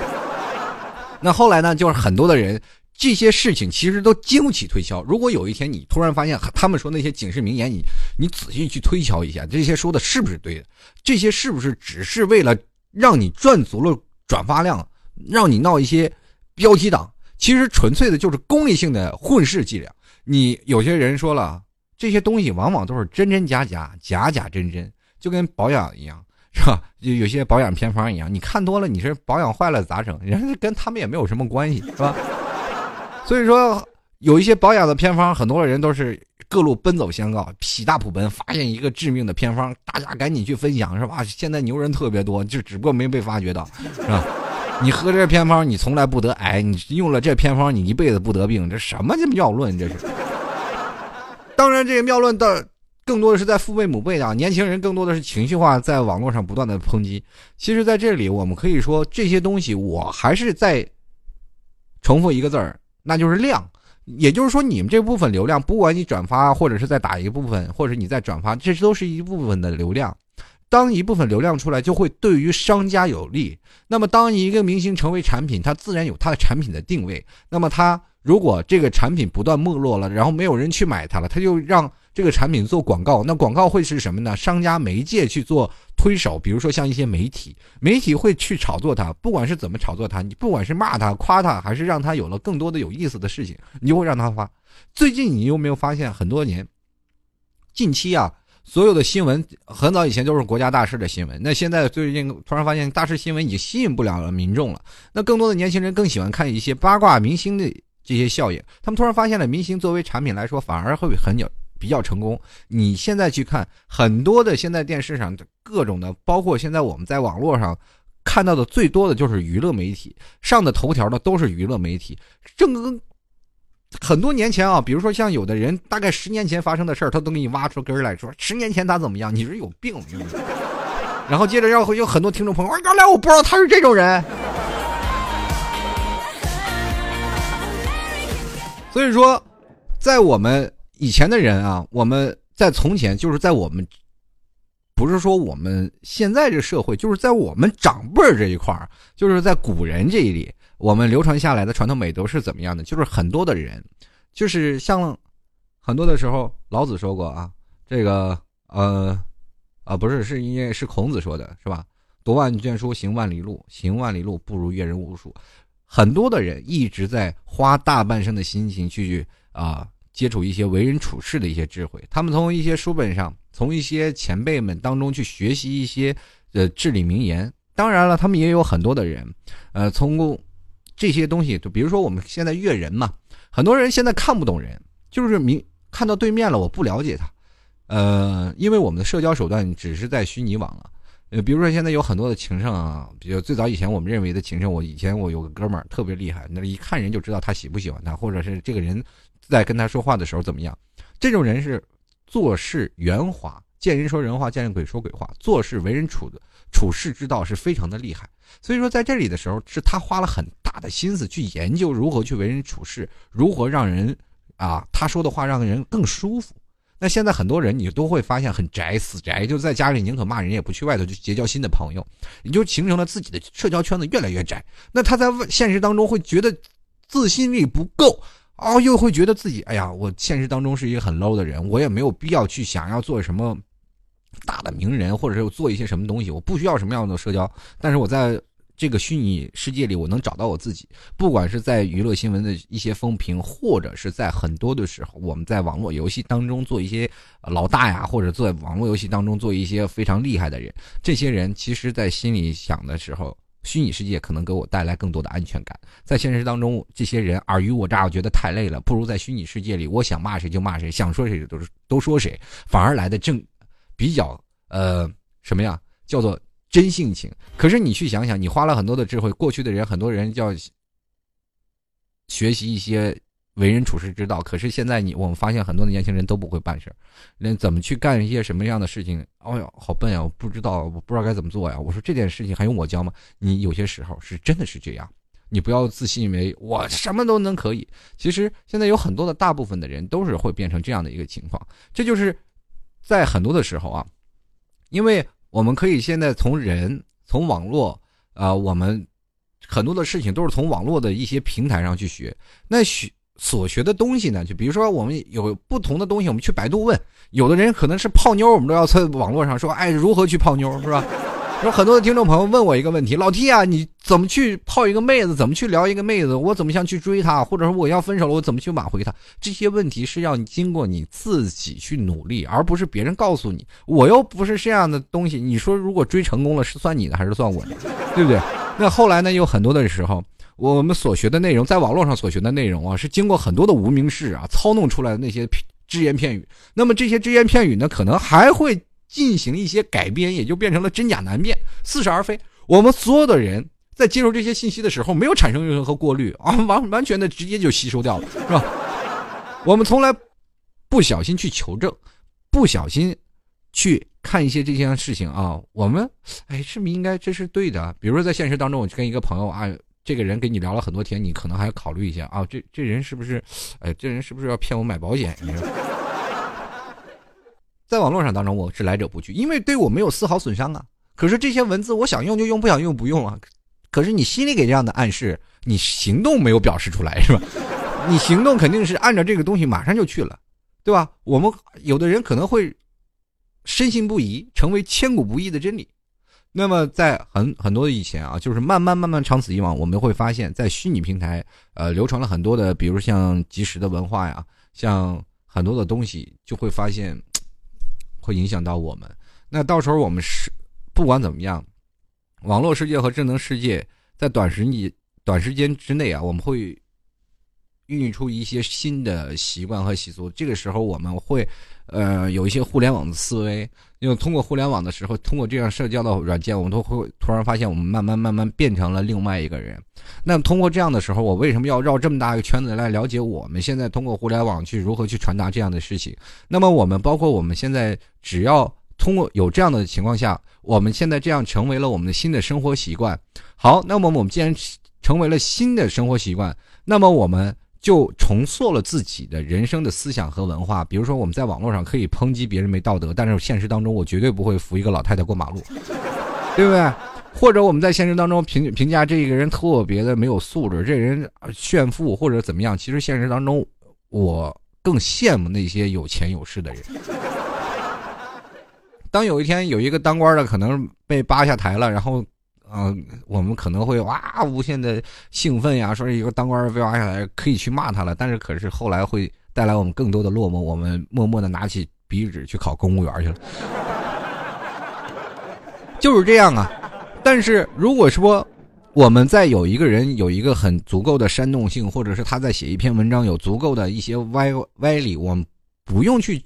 那后来呢，就是很多的人这些事情其实都经不起推敲。如果有一天你突然发现他们说那些警示名言，你你仔细去推敲一下，这些说的是不是对的？这些是不是只是为了让你赚足了转发量，让你闹一些？标题党其实纯粹的就是功利性的混世伎俩。你有些人说了，这些东西往往都是真真假假，假假真真，就跟保养一样，是吧？就有些保养偏方一样，你看多了，你是保养坏了咋整？人家跟他们也没有什么关系，是吧？所以说，有一些保养的偏方，很多人都是各路奔走相告，喜大普奔，发现一个致命的偏方，大家赶紧去分享，是吧？现在牛人特别多，就只不过没被发掘到，是吧？你喝这偏方，你从来不得癌；你用了这偏方，你一辈子不得病。这什么这妙论？这是。当然，这个妙论的更多的是在父辈母辈的年轻人，更多的是情绪化，在网络上不断的抨击。其实，在这里，我们可以说这些东西，我还是在重复一个字儿，那就是量。也就是说，你们这部分流量，不管你转发，或者是再打一部分，或者你再转发，这都是一部分的流量。当一部分流量出来，就会对于商家有利。那么，当一个明星成为产品，它自然有它的产品的定位。那么，它如果这个产品不断没落了，然后没有人去买它了，它就让这个产品做广告。那广告会是什么呢？商家媒介去做推手，比如说像一些媒体，媒体会去炒作它。不管是怎么炒作它，你不管是骂它、夸它，还是让它有了更多的有意思的事情，你就会让它发。最近你有没有发现，很多年，近期啊？所有的新闻很早以前都是国家大事的新闻，那现在最近突然发现大事新闻已经吸引不了了民众了。那更多的年轻人更喜欢看一些八卦明星的这些效应。他们突然发现了明星作为产品来说，反而会很有比较成功。你现在去看很多的现在电视上各种的，包括现在我们在网络上看到的最多的就是娱乐媒体上的头条的都是娱乐媒体，正跟很多年前啊，比如说像有的人大概十年前发生的事儿，他都给你挖出根儿来说十年前他怎么样，你是有病。然后接着要会有很多听众朋友，原来我不知道他是这种人。所以说，在我们以前的人啊，我们在从前就是在我们，不是说我们现在这社会，就是在我们长辈这一块儿，就是在古人这一里，我们流传下来的传统美德是怎么样的？就是很多的人，就是像很多的时候，老子说过啊，这个呃。啊，不是，是因为是孔子说的，是吧？读万卷书，行万里路，行万里路不如阅人无数。很多的人一直在花大半生的心情去啊接触一些为人处事的一些智慧，他们从一些书本上，从一些前辈们当中去学习一些呃至理名言。当然了，他们也有很多的人，呃，从这些东西，就比如说我们现在阅人嘛，很多人现在看不懂人，就是明看到对面了，我不了解他。呃，因为我们的社交手段只是在虚拟网了，呃，比如说现在有很多的情圣啊，比如最早以前我们认为的情圣，我以前我有个哥们儿特别厉害，那一看人就知道他喜不喜欢他，或者是这个人在跟他说话的时候怎么样。这种人是做事圆滑，见人说人话，见人鬼说鬼话，做事为人处的处事之道是非常的厉害。所以说在这里的时候，是他花了很大的心思去研究如何去为人处事，如何让人啊他说的话让人更舒服。那现在很多人你都会发现很宅，死宅，就在家里宁可骂人也不去外头去结交新的朋友，你就形成了自己的社交圈子越来越窄。那他在现实当中会觉得自信力不够，哦，又会觉得自己哎呀，我现实当中是一个很 low 的人，我也没有必要去想要做什么大的名人，或者是做一些什么东西，我不需要什么样的社交，但是我在。这个虚拟世界里，我能找到我自己。不管是在娱乐新闻的一些风评，或者是在很多的时候，我们在网络游戏当中做一些老大呀，或者在网络游戏当中做一些非常厉害的人。这些人其实，在心里想的时候，虚拟世界可能给我带来更多的安全感。在现实当中，这些人尔虞我诈，我觉得太累了。不如在虚拟世界里，我想骂谁就骂谁，想说谁就都都说谁，反而来的正比较呃什么呀？叫做。真性情，可是你去想想，你花了很多的智慧，过去的人很多人叫学习一些为人处事之道，可是现在你我们发现很多的年轻人都不会办事儿，那怎么去干一些什么样的事情？哎呦，好笨呀！我不知道，我不知道该怎么做呀。我说这件事情还用我教吗？你有些时候是真的是这样，你不要自信为我什么都能可以。其实现在有很多的大部分的人都是会变成这样的一个情况，这就是在很多的时候啊，因为。我们可以现在从人从网络啊，我们很多的事情都是从网络的一些平台上去学。那学所学的东西呢，就比如说我们有不同的东西，我们去百度问。有的人可能是泡妞，我们都要在网络上说，哎，如何去泡妞，是吧？有很多的听众朋友问我一个问题：老 T 啊，你怎么去泡一个妹子？怎么去聊一个妹子？我怎么想去追她？或者说我要分手了，我怎么去挽回她？这些问题是要经过你自己去努力，而不是别人告诉你。我又不是这样的东西。你说如果追成功了，是算你的还是算我的？对不对？那后来呢？有很多的时候，我们所学的内容，在网络上所学的内容啊，是经过很多的无名氏啊操弄出来的那些只言片语。那么这些只言片语呢，可能还会。进行一些改编，也就变成了真假难辨、似是而非。我们所有的人在接受这些信息的时候，没有产生任何过滤啊，完完全的直接就吸收掉了，是吧？我们从来不小心去求证，不小心去看一些这些事情啊。我们哎，是不是应该这是对的？比如说在现实当中，我去跟一个朋友啊，这个人跟你聊了很多天，你可能还要考虑一下啊，这这人是不是？哎，这人是不是要骗我买保险？你说？在网络上当中，我是来者不拒，因为对我没有丝毫损伤啊。可是这些文字，我想用就用，不想用不用啊。可是你心里给这样的暗示，你行动没有表示出来，是吧？你行动肯定是按照这个东西马上就去了，对吧？我们有的人可能会深信不疑，成为千古不易的真理。那么在很很多以前啊，就是慢慢慢慢长此以往，我们会发现，在虚拟平台呃流传了很多的，比如像即时的文化呀，像很多的东西，就会发现。会影响到我们，那到时候我们是不管怎么样，网络世界和智能世界在短时你短时间之内啊，我们会孕育出一些新的习惯和习俗。这个时候，我们会，呃，有一些互联网的思维。因为通过互联网的时候，通过这样社交的软件，我们都会突然发现，我们慢慢慢慢变成了另外一个人。那通过这样的时候，我为什么要绕这么大一个圈子来了解我们现在通过互联网去如何去传达这样的事情？那么我们包括我们现在，只要通过有这样的情况下，我们现在这样成为了我们的新的生活习惯。好，那么我们既然成为了新的生活习惯，那么我们就重塑了自己的人生的思想和文化。比如说，我们在网络上可以抨击别人没道德，但是现实当中，我绝对不会扶一个老太太过马路，对不对？或者我们在现实当中评评价这个人特别的没有素质，这人炫富或者怎么样？其实现实当中，我更羡慕那些有钱有势的人。当有一天有一个当官的可能被扒下台了，然后。嗯，我们可能会哇无限的兴奋呀，说一个当官的被挖下来可以去骂他了，但是可是后来会带来我们更多的落寞，我们默默的拿起笔纸去考公务员去了，就是这样啊。但是如果说我们在有一个人有一个很足够的煽动性，或者是他在写一篇文章有足够的一些歪歪理，我们不用去。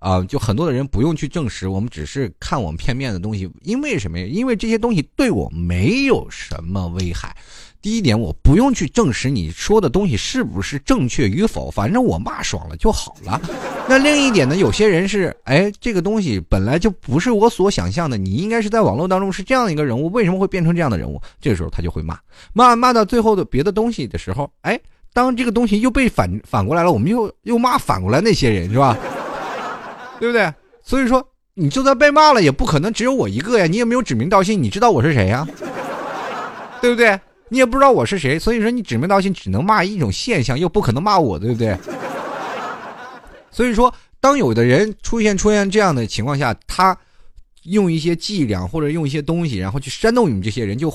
啊，就很多的人不用去证实，我们只是看我们片面的东西，因为什么呀？因为这些东西对我没有什么危害。第一点，我不用去证实你说的东西是不是正确与否，反正我骂爽了就好了。那另一点呢？有些人是，哎，这个东西本来就不是我所想象的，你应该是在网络当中是这样一个人物，为什么会变成这样的人物？这时候他就会骂，骂骂到最后的别的东西的时候，哎，当这个东西又被反反过来了，我们又又骂反过来那些人，是吧？对不对？所以说，你就算被骂了，也不可能只有我一个呀。你也没有指名道姓，你知道我是谁呀？对不对？你也不知道我是谁，所以说你指名道姓只能骂一种现象，又不可能骂我，对不对？所以说，当有的人出现出现这样的情况下，他用一些伎俩或者用一些东西，然后去煽动你们这些人，就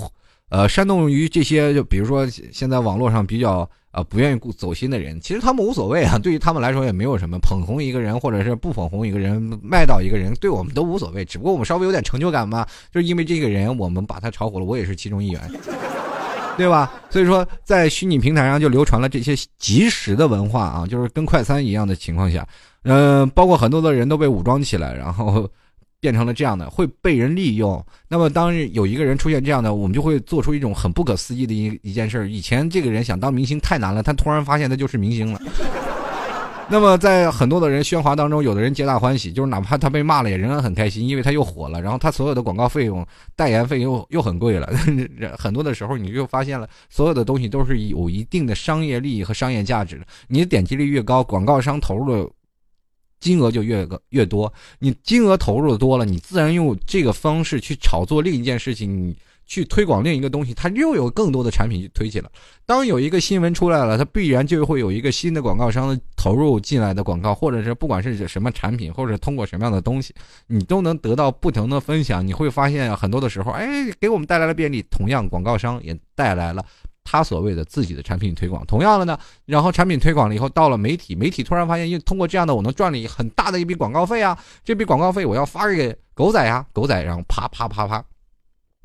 呃煽动于这些，就比如说现在网络上比较。啊，不愿意走心的人，其实他们无所谓啊。对于他们来说，也没有什么捧红一个人，或者是不捧红一个人，卖倒一个人，对我们都无所谓。只不过我们稍微有点成就感嘛，就是因为这个人，我们把他炒火了，我也是其中一员，对吧？所以说，在虚拟平台上就流传了这些即时的文化啊，就是跟快餐一样的情况下，嗯，包括很多的人都被武装起来，然后。变成了这样的，会被人利用。那么，当有一个人出现这样的，我们就会做出一种很不可思议的一一件事。以前这个人想当明星太难了，他突然发现他就是明星了。那么，在很多的人喧哗当中，有的人皆大欢喜，就是哪怕他被骂了，也仍然很开心，因为他又火了。然后他所有的广告费用、代言费又又很贵了。很多的时候，你就发现了，所有的东西都是有一定的商业利益和商业价值的。你的点击率越高，广告商投入的。金额就越个越多，你金额投入的多了，你自然用这个方式去炒作另一件事情，你去推广另一个东西，它又有更多的产品去推起了。当有一个新闻出来了，它必然就会有一个新的广告商投入进来的广告，或者是不管是什么产品，或者通过什么样的东西，你都能得到不同的分享。你会发现很多的时候，哎，给我们带来了便利，同样广告商也带来了。他所谓的自己的产品推广，同样的呢，然后产品推广了以后，到了媒体，媒体突然发现，因为通过这样的，我能赚了一很大的一笔广告费啊，这笔广告费我要发给狗仔啊，狗仔，然后啪啪啪啪，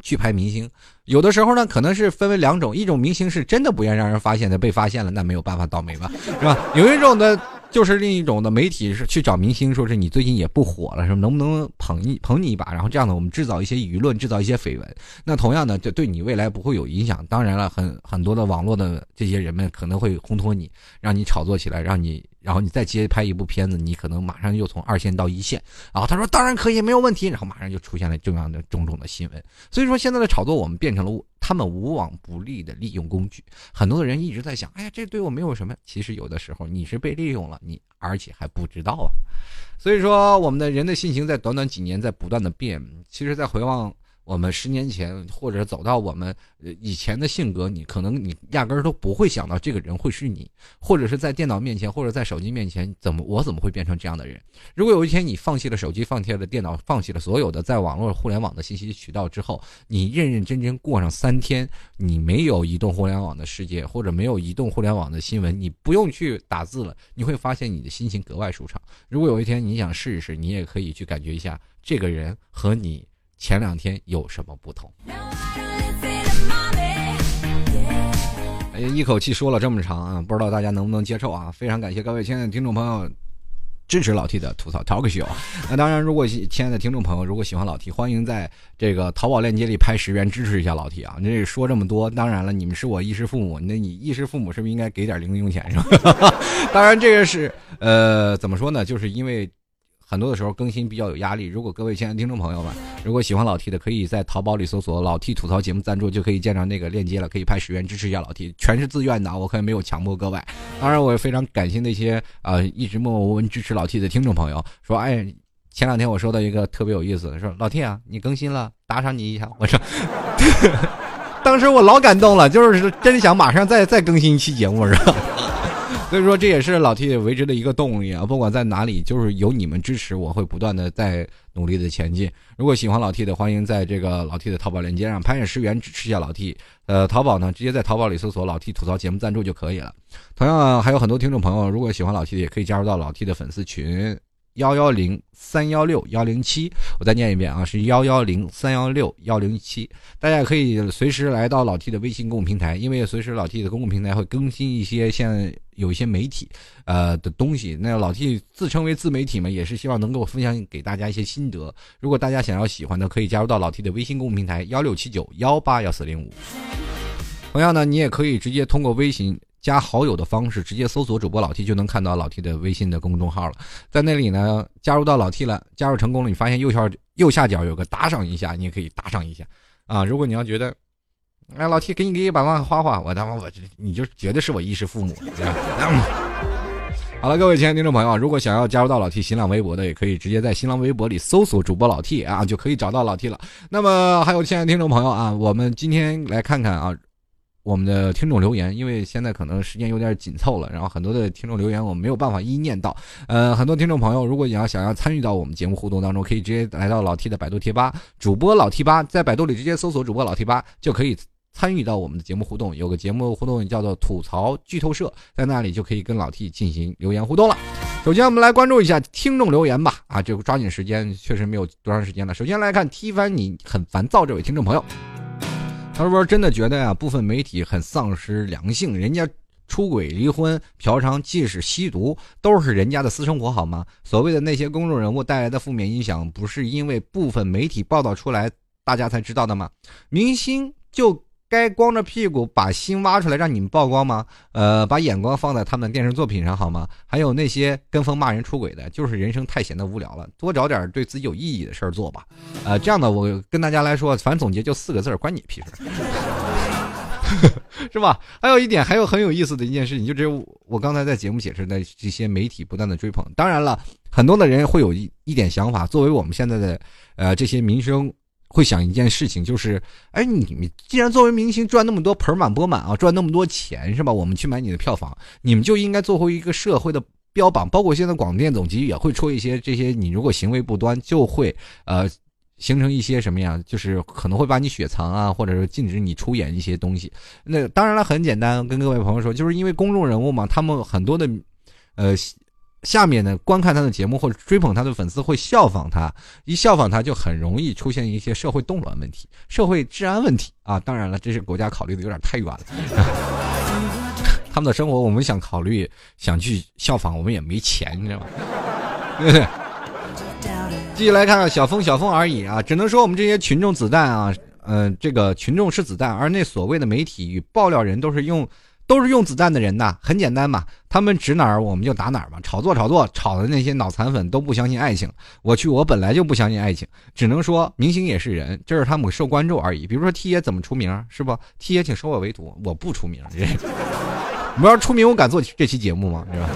去拍明星。有的时候呢，可能是分为两种，一种明星是真的不愿让人发现的，被发现了，那没有办法倒霉吧，是吧？有一种的。就是另一种的媒体是去找明星，说是你最近也不火了，什么能不能捧你捧你一把，然后这样的我们制造一些舆论，制造一些绯闻。那同样的，就对你未来不会有影响。当然了，很很多的网络的这些人们可能会烘托你，让你炒作起来，让你然后你再接拍一部片子，你可能马上又从二线到一线。然后他说当然可以，没有问题。然后马上就出现了这样的种种的新闻。所以说现在的炒作，我们变成了。他们无往不利的利用工具，很多的人一直在想，哎呀，这对我没有什么。其实有的时候你是被利用了，你而且还不知道啊。所以说，我们的人的性情在短短几年在不断的变。其实，在回望。我们十年前，或者走到我们以前的性格，你可能你压根儿都不会想到这个人会是你，或者是在电脑面前，或者在手机面前，怎么我怎么会变成这样的人？如果有一天你放弃了手机，放弃了电脑，放弃了所有的在网络互联网的信息渠道之后，你认认真真过上三天，你没有移动互联网的世界，或者没有移动互联网的新闻，你不用去打字了，你会发现你的心情格外舒畅。如果有一天你想试一试，你也可以去感觉一下这个人和你。前两天有什么不同？哎呀，一口气说了这么长啊，不知道大家能不能接受啊？非常感谢各位亲爱的听众朋友。支持老 T 的吐槽 talk show，那当然，如果亲爱的听众朋友如果喜欢老 T，欢迎在这个淘宝链接里拍十元支持一下老 T 啊！这说这么多，当然了，你们是我衣食父母，那你衣食父母是不是应该给点零用钱是吧？当然，这个是呃，怎么说呢？就是因为。很多的时候更新比较有压力。如果各位亲爱的听众朋友们，如果喜欢老 T 的，可以在淘宝里搜索“老 T 吐槽节目赞助”，就可以见到那个链接了，可以拍十元支持一下老 T，全是自愿的，我可以没有强迫各位。当然，我也非常感谢那些呃一直默默无闻支持老 T 的听众朋友。说，哎，前两天我收到一个特别有意思的，说老 T 啊，你更新了，打赏你一下。我说，当时我老感动了，就是真想马上再再更新一期节目，是吧？所以说，这也是老 T 为之的一个动力啊！不管在哪里，就是有你们支持，我会不断的在努力的前进。如果喜欢老 T 的，欢迎在这个老 T 的淘宝链接上拍下十元支持一下老 T。呃，淘宝呢，直接在淘宝里搜索“老 T 吐槽节目赞助”就可以了。同样，还有很多听众朋友，如果喜欢老 T 的，也可以加入到老 T 的粉丝群。幺幺零三幺六幺零七，我再念一遍啊，是幺幺零三幺六幺零七。大家可以随时来到老 T 的微信公共平台，因为随时老 T 的公共平台会更新一些像有一些媒体呃的东西。那老 T 自称为自媒体嘛，也是希望能够分享给大家一些心得。如果大家想要喜欢的，可以加入到老 T 的微信公共平台幺六七九幺八幺四零五。同样呢，你也可以直接通过微信。加好友的方式，直接搜索主播老 T 就能看到老 T 的微信的公众号了。在那里呢，加入到老 T 了，加入成功了，你发现右下右下角有个打赏一下，你也可以打赏一下啊。如果你要觉得，哎，老 T 给你给一百万花花，我他妈我你就绝对是我衣食父母。好了，各位亲爱的听众朋友，如果想要加入到老 T 新浪微博的，也可以直接在新浪微博里搜索主播老 T 啊，就可以找到老 T 了。那么还有亲爱的听众朋友啊，我们今天来看看啊。我们的听众留言，因为现在可能时间有点紧凑了，然后很多的听众留言我们没有办法一一念到。呃，很多听众朋友，如果你要想要参与到我们节目互动当中，可以直接来到老 T 的百度贴吧，主播老 T 吧，在百度里直接搜索主播老 T 吧，就可以参与到我们的节目互动。有个节目互动叫做吐槽剧透社，在那里就可以跟老 T 进行留言互动了。首先，我们来关注一下听众留言吧。啊，这抓紧时间，确实没有多长时间了。首先来看 T 凡，你很烦躁这位听众朋友。他说：“真的觉得呀，部分媒体很丧失良性。人家出轨、离婚、嫖娼，即使吸毒，都是人家的私生活，好吗？所谓的那些公众人物带来的负面影响，不是因为部分媒体报道出来，大家才知道的吗？明星就……”该光着屁股把心挖出来让你们曝光吗？呃，把眼光放在他们电视作品上好吗？还有那些跟风骂人出轨的，就是人生太闲的无聊了，多找点对自己有意义的事儿做吧。呃，这样的我跟大家来说，反正总结就四个字儿，关你屁事，是吧？还有一点，还有很有意思的一件事情，就只有我刚才在节目解释的这些媒体不断的追捧。当然了，很多的人会有一一点想法，作为我们现在的呃这些民生。会想一件事情，就是，哎，你你既然作为明星赚那么多盆满钵满啊，赚那么多钱是吧？我们去买你的票房，你们就应该做回一个社会的标榜。包括现在广电总局也会出一些这些，你如果行为不端，就会呃形成一些什么呀，就是可能会把你雪藏啊，或者说禁止你出演一些东西。那当然了，很简单，跟各位朋友说，就是因为公众人物嘛，他们很多的呃。下面呢，观看他的节目或者追捧他的粉丝会效仿他，一效仿他就很容易出现一些社会动乱问题、社会治安问题啊！当然了，这是国家考虑的有点太远了。他们的生活我们想考虑、想去效仿，我们也没钱，你知道吗？继续来看看小风，小风而已啊！只能说我们这些群众子弹啊，嗯，这个群众是子弹，而那所谓的媒体与爆料人都是用。都是用子弹的人呐，很简单嘛，他们指哪儿我们就打哪儿嘛，炒作炒作，炒的那些脑残粉都不相信爱情。我去，我本来就不相信爱情，只能说明星也是人，这是他们受关注而已。比如说 T 爷怎么出名，是不？T 爷请收我为徒，我不出名，我 要出名，我敢做这期节目吗？是吧？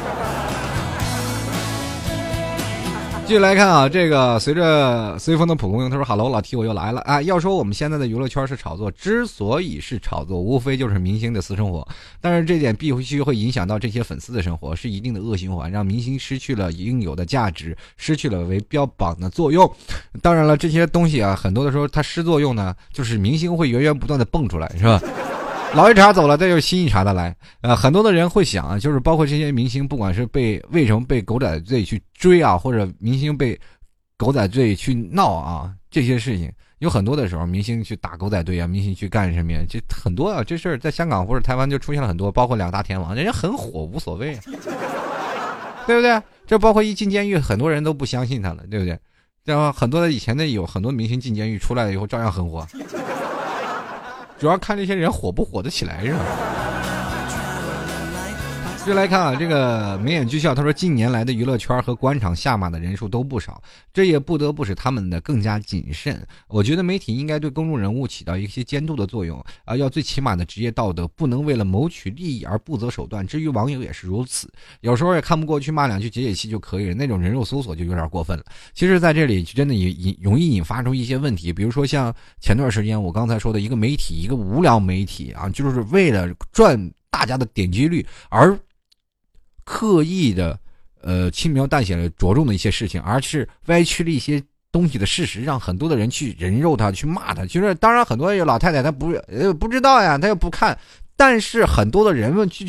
继续来看啊，这个随着随风的蒲公英，他说：“Hello，老 T，我又来了啊！要说我们现在的娱乐圈是炒作，之所以是炒作，无非就是明星的私生活。但是这点必须会影响到这些粉丝的生活，是一定的恶循环，让明星失去了应有的价值，失去了为标榜的作用。当然了，这些东西啊，很多的时候它失作用呢，就是明星会源源不断的蹦出来，是吧？”老一茬走了，再有新一茬的来。呃，很多的人会想啊，就是包括这些明星，不管是被为什么被狗仔队去追啊，或者明星被狗仔队去闹啊，这些事情，有很多的时候，明星去打狗仔队啊，明星去干什么呀？这很多啊，这事儿在香港或者台湾就出现了很多，包括两大天王，人家很火，无所谓，对不对？这包括一进监狱，很多人都不相信他了，对不对？然后很多的以前的有很多明星进监狱出来了以后照样很火，主要看这些人火不火得起来，是吧？接来看啊，这个眉眼俱笑，他说近年来的娱乐圈和官场下马的人数都不少，这也不得不使他们的更加谨慎。我觉得媒体应该对公众人物起到一些监督的作用啊，要最起码的职业道德，不能为了谋取利益而不择手段。至于网友也是如此，有时候也看不过去，骂两句解解气就可以了，那种人肉搜索就有点过分了。其实，在这里真的引引容易引发出一些问题，比如说像前段时间我刚才说的一个媒体，一个无良媒体啊，就是为了赚大家的点击率而。刻意的，呃，轻描淡写的着重的一些事情，而是歪曲了一些东西的事实，让很多的人去人肉他，去骂他。就是，当然，很多老太太她不呃不知道呀，她又不看，但是很多的人们去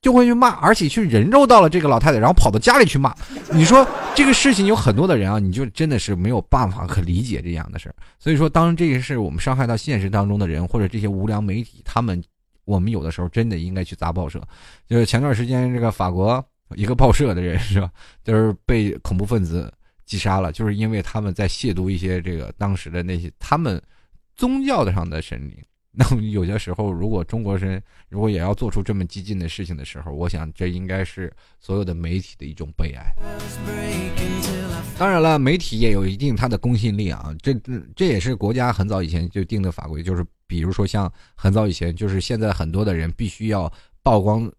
就会去骂，而且去人肉到了这个老太太，然后跑到家里去骂。你说这个事情有很多的人啊，你就真的是没有办法可理解这样的事儿。所以说，当这些事我们伤害到现实当中的人，或者这些无良媒体，他们。我们有的时候真的应该去砸报社，就是前段时间这个法国一个报社的人是吧，就是被恐怖分子击杀了，就是因为他们在亵渎一些这个当时的那些他们宗教的上的神灵。那么有些时候，如果中国人如果也要做出这么激进的事情的时候，我想这应该是所有的媒体的一种悲哀。当然了，媒体也有一定它的公信力啊，这这也是国家很早以前就定的法规，就是比如说像很早以前，就是现在很多的人必须要曝光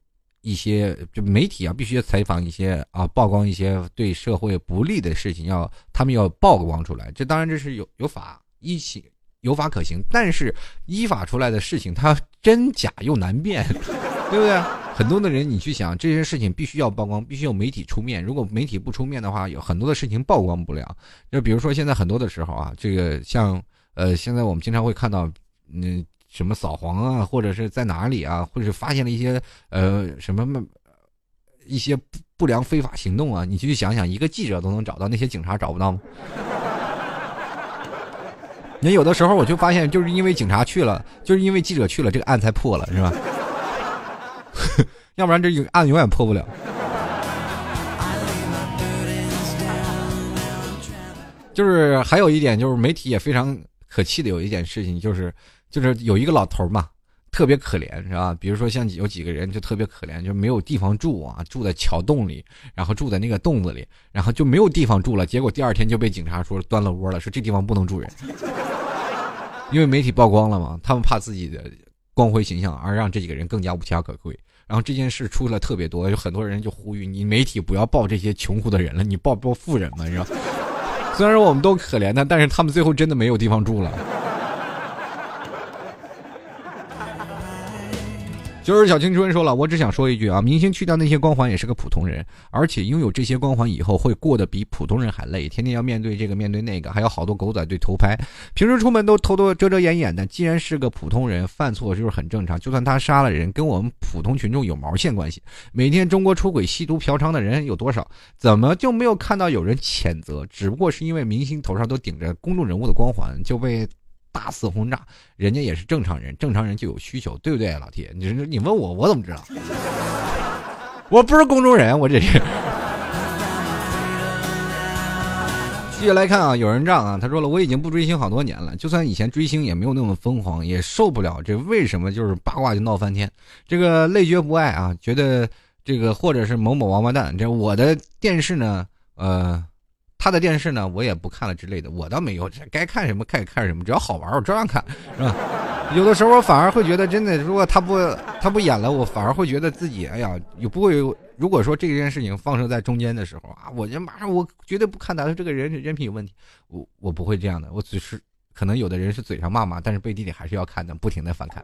一些，就媒体啊必须要采访一些啊，曝光一些对社会不利的事情，要他们要曝光出来。这当然这是有有法一起。有法可行，但是依法出来的事情，它真假又难辨，对不对？很多的人，你去想这些事情，必须要曝光，必须有媒体出面。如果媒体不出面的话，有很多的事情曝光不了。就比如说现在很多的时候啊，这个像呃，现在我们经常会看到，嗯，什么扫黄啊，或者是在哪里啊，或者是发现了一些呃什么一些不不良非法行动啊，你去想想，一个记者都能找到，那些警察找不到吗？你有的时候我就发现，就是因为警察去了，就是因为记者去了，这个案才破了，是吧？要不然这案永远破不了。就是还有一点，就是媒体也非常可气的有一件事情，就是就是有一个老头嘛，特别可怜，是吧？比如说像有几个人就特别可怜，就没有地方住啊，住在桥洞里，然后住在那个洞子里，然后就没有地方住了，结果第二天就被警察说端了窝了，说这地方不能住人。因为媒体曝光了嘛，他们怕自己的光辉形象而让这几个人更加无家可归。然后这件事出了特别多，有很多人就呼吁你媒体不要报这些穷苦的人了，你报报富人嘛，是吧？虽然说我们都可怜他，但是他们最后真的没有地方住了。就是小青春说了，我只想说一句啊，明星去掉那些光环也是个普通人，而且拥有这些光环以后会过得比普通人还累，天天要面对这个面对那个，还有好多狗仔队偷拍，平时出门都偷偷遮遮掩掩的。既然是个普通人，犯错就是很正常，就算他杀了人，跟我们普通群众有毛线关系？每天中国出轨、吸毒、嫖娼的人有多少？怎么就没有看到有人谴责？只不过是因为明星头上都顶着公众人物的光环，就被。大肆轰炸，人家也是正常人，正常人就有需求，对不对，老铁？你你问我，我怎么知道？我不是公众人，我这是。继续来看啊，有人这样啊，他说了，我已经不追星好多年了，就算以前追星也没有那么疯狂，也受不了这为什么就是八卦就闹翻天，这个累觉不爱啊，觉得这个或者是某某王八蛋，这我的电视呢，呃。他的电视呢，我也不看了之类的，我倒没有，该看什么看看什么，只要好玩我照样看，是吧？有的时候我反而会觉得，真的，如果他不他不演了，我反而会觉得自己，哎呀，也不会。如果说这件事情放生在中间的时候啊，我就马上我绝对不看他，这个人人品有问题，我我不会这样的，我只是可能有的人是嘴上骂骂，但是背地里还是要看的，不停的翻看。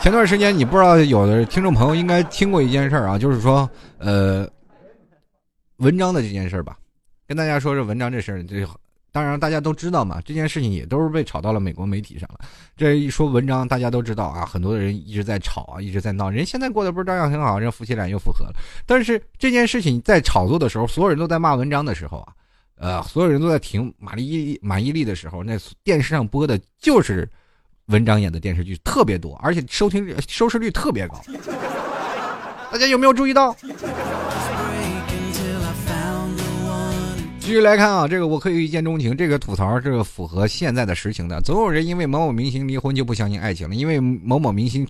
前段时间你不知道有的听众朋友应该听过一件事啊，就是说呃文章的这件事吧。跟大家说说文章这事儿，这当然大家都知道嘛。这件事情也都是被炒到了美国媒体上了。这一说文章，大家都知道啊，很多人一直在吵啊，一直在闹。人现在过得不是照样很好，人夫妻俩又复合了。但是这件事情在炒作的时候，所有人都在骂文章的时候啊，呃，所有人都在听马丽马伊琍的时候，那电视上播的就是文章演的电视剧特别多，而且收听收视率特别高。大家有没有注意到？续来看啊，这个我可以一见钟情，这个吐槽是符合现在的实情的。总有人因为某某明星离婚就不相信爱情了，因为某某明星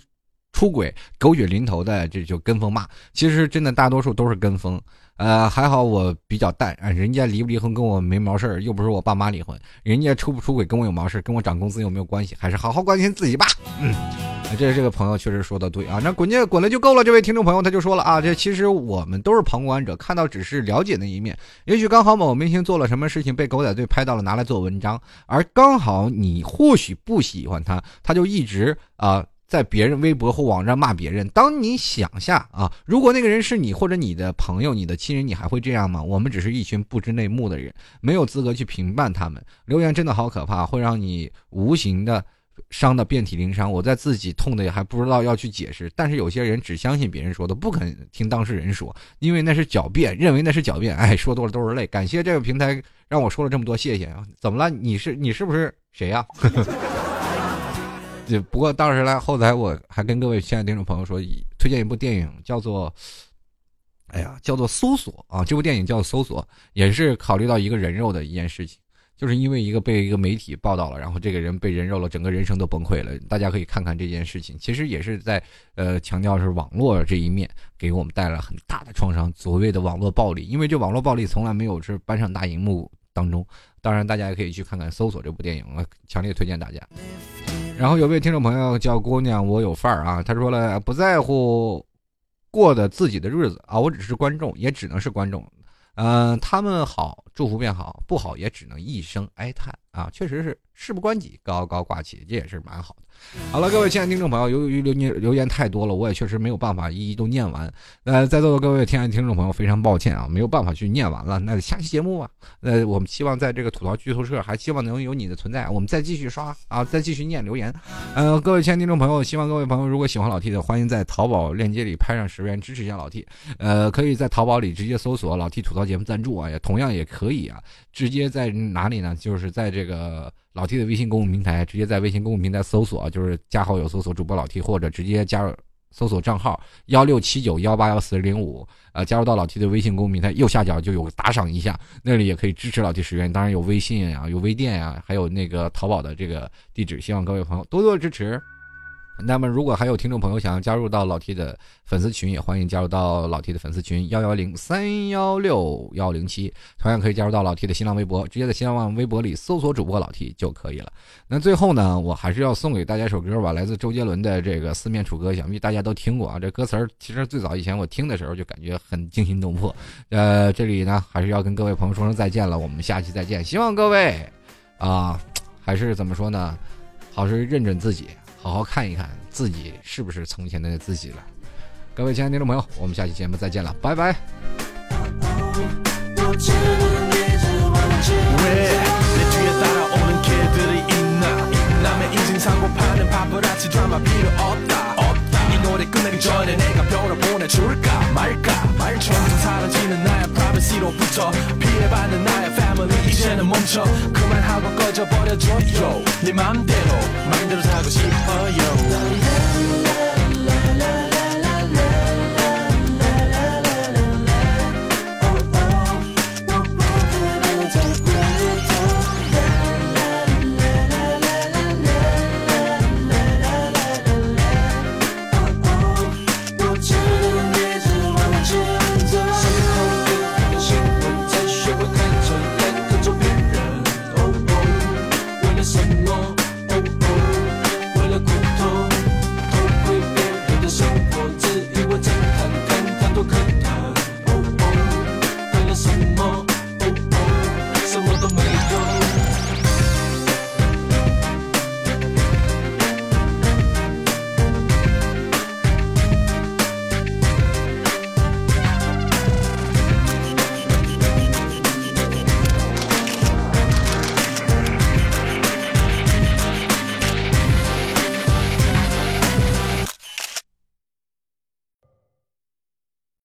出轨狗血淋头的这就跟风骂。其实真的大多数都是跟风。呃，还好我比较淡，人家离不离婚跟我没毛事儿，又不是我爸妈离婚，人家出不出轨跟我有毛事跟我涨工资有没有关系？还是好好关心自己吧。嗯。这这个朋友确实说的对啊，那滚就滚了就够了。这位听众朋友他就说了啊，这其实我们都是旁观者，看到只是了解那一面。也许刚好某明星做了什么事情被狗仔队拍到了，拿来做文章，而刚好你或许不喜欢他，他就一直啊在别人微博或网站骂别人。当你想下啊，如果那个人是你或者你的朋友、你的亲人，你还会这样吗？我们只是一群不知内幕的人，没有资格去评判他们。留言真的好可怕，会让你无形的。伤的遍体鳞伤，我在自己痛的也还不知道要去解释。但是有些人只相信别人说的，不肯听当事人说，因为那是狡辩，认为那是狡辩。哎，说多了都是泪。感谢这个平台让我说了这么多，谢谢啊！怎么了？你是你是不是谁呀？就不过当时来后台我还跟各位亲爱的听众朋友说，推荐一部电影，叫做，哎呀，叫做《搜索》啊。这部电影叫《搜索》，也是考虑到一个人肉的一件事情。就是因为一个被一个媒体报道了，然后这个人被人肉了，整个人生都崩溃了。大家可以看看这件事情，其实也是在呃强调是网络这一面给我们带来很大的创伤。所谓的网络暴力，因为这网络暴力从来没有是搬上大荧幕当中。当然，大家也可以去看看搜索这部电影，了强烈推荐大家。然后有位听众朋友叫姑娘，我有范儿啊，他说了不在乎过的自己的日子啊，我只是观众，也只能是观众。嗯，他们好，祝福便好；不好，也只能一声哀叹啊！确实是事不关己，高高挂起，这也是蛮好。好了，各位亲爱的听众朋友，由于留言留言太多了，我也确实没有办法一一都念完。呃，在座的各位亲爱的听众朋友，非常抱歉啊，没有办法去念完了。那下期节目啊，呃，我们希望在这个吐槽剧透社，还希望能有你的存在，我们再继续刷啊，再继续念留言。呃，各位亲爱的听众朋友，希望各位朋友如果喜欢老 T 的，欢迎在淘宝链接里拍上十元支持一下老 T。呃，可以在淘宝里直接搜索“老 T 吐槽节目赞助”啊，也同样也可以啊，直接在哪里呢？就是在这个。老 T 的微信公众平台，直接在微信公众平台搜索，就是加好友搜索主播老 T，或者直接加入搜索账号幺六七九幺八幺四零五，呃，加入到老 T 的微信公众平台，右下角就有打赏一下，那里也可以支持老 T 十元，当然有微信啊，有微店啊，还有那个淘宝的这个地址，希望各位朋友多多支持。那么，如果还有听众朋友想要加入到老 T 的粉丝群，也欢迎加入到老 T 的粉丝群幺幺零三幺六幺零七，同样可以加入到老 T 的新浪微博，直接在新浪微博里搜索主播老 T 就可以了。那最后呢，我还是要送给大家一首歌吧，来自周杰伦的这个《四面楚歌》，想必大家都听过啊。这歌词儿其实最早以前我听的时候就感觉很惊心动魄。呃，这里呢还是要跟各位朋友说声再见了，我们下期再见。希望各位啊，还是怎么说呢，好是认准自己。好好看一看自己是不是从前的自己了，各位亲爱的听众朋友，我们下期节目再见了，拜拜。 세월이 끝내기 전에 내가 별을 보내줄까 말까? 말처럼 사라지는 나의 프라이버시로부터 피해받는 나의 패밀리 이제는 멈춰 그만하고 꺼져버려줘요. 네 맘대로 맘대로 살고 싶어요.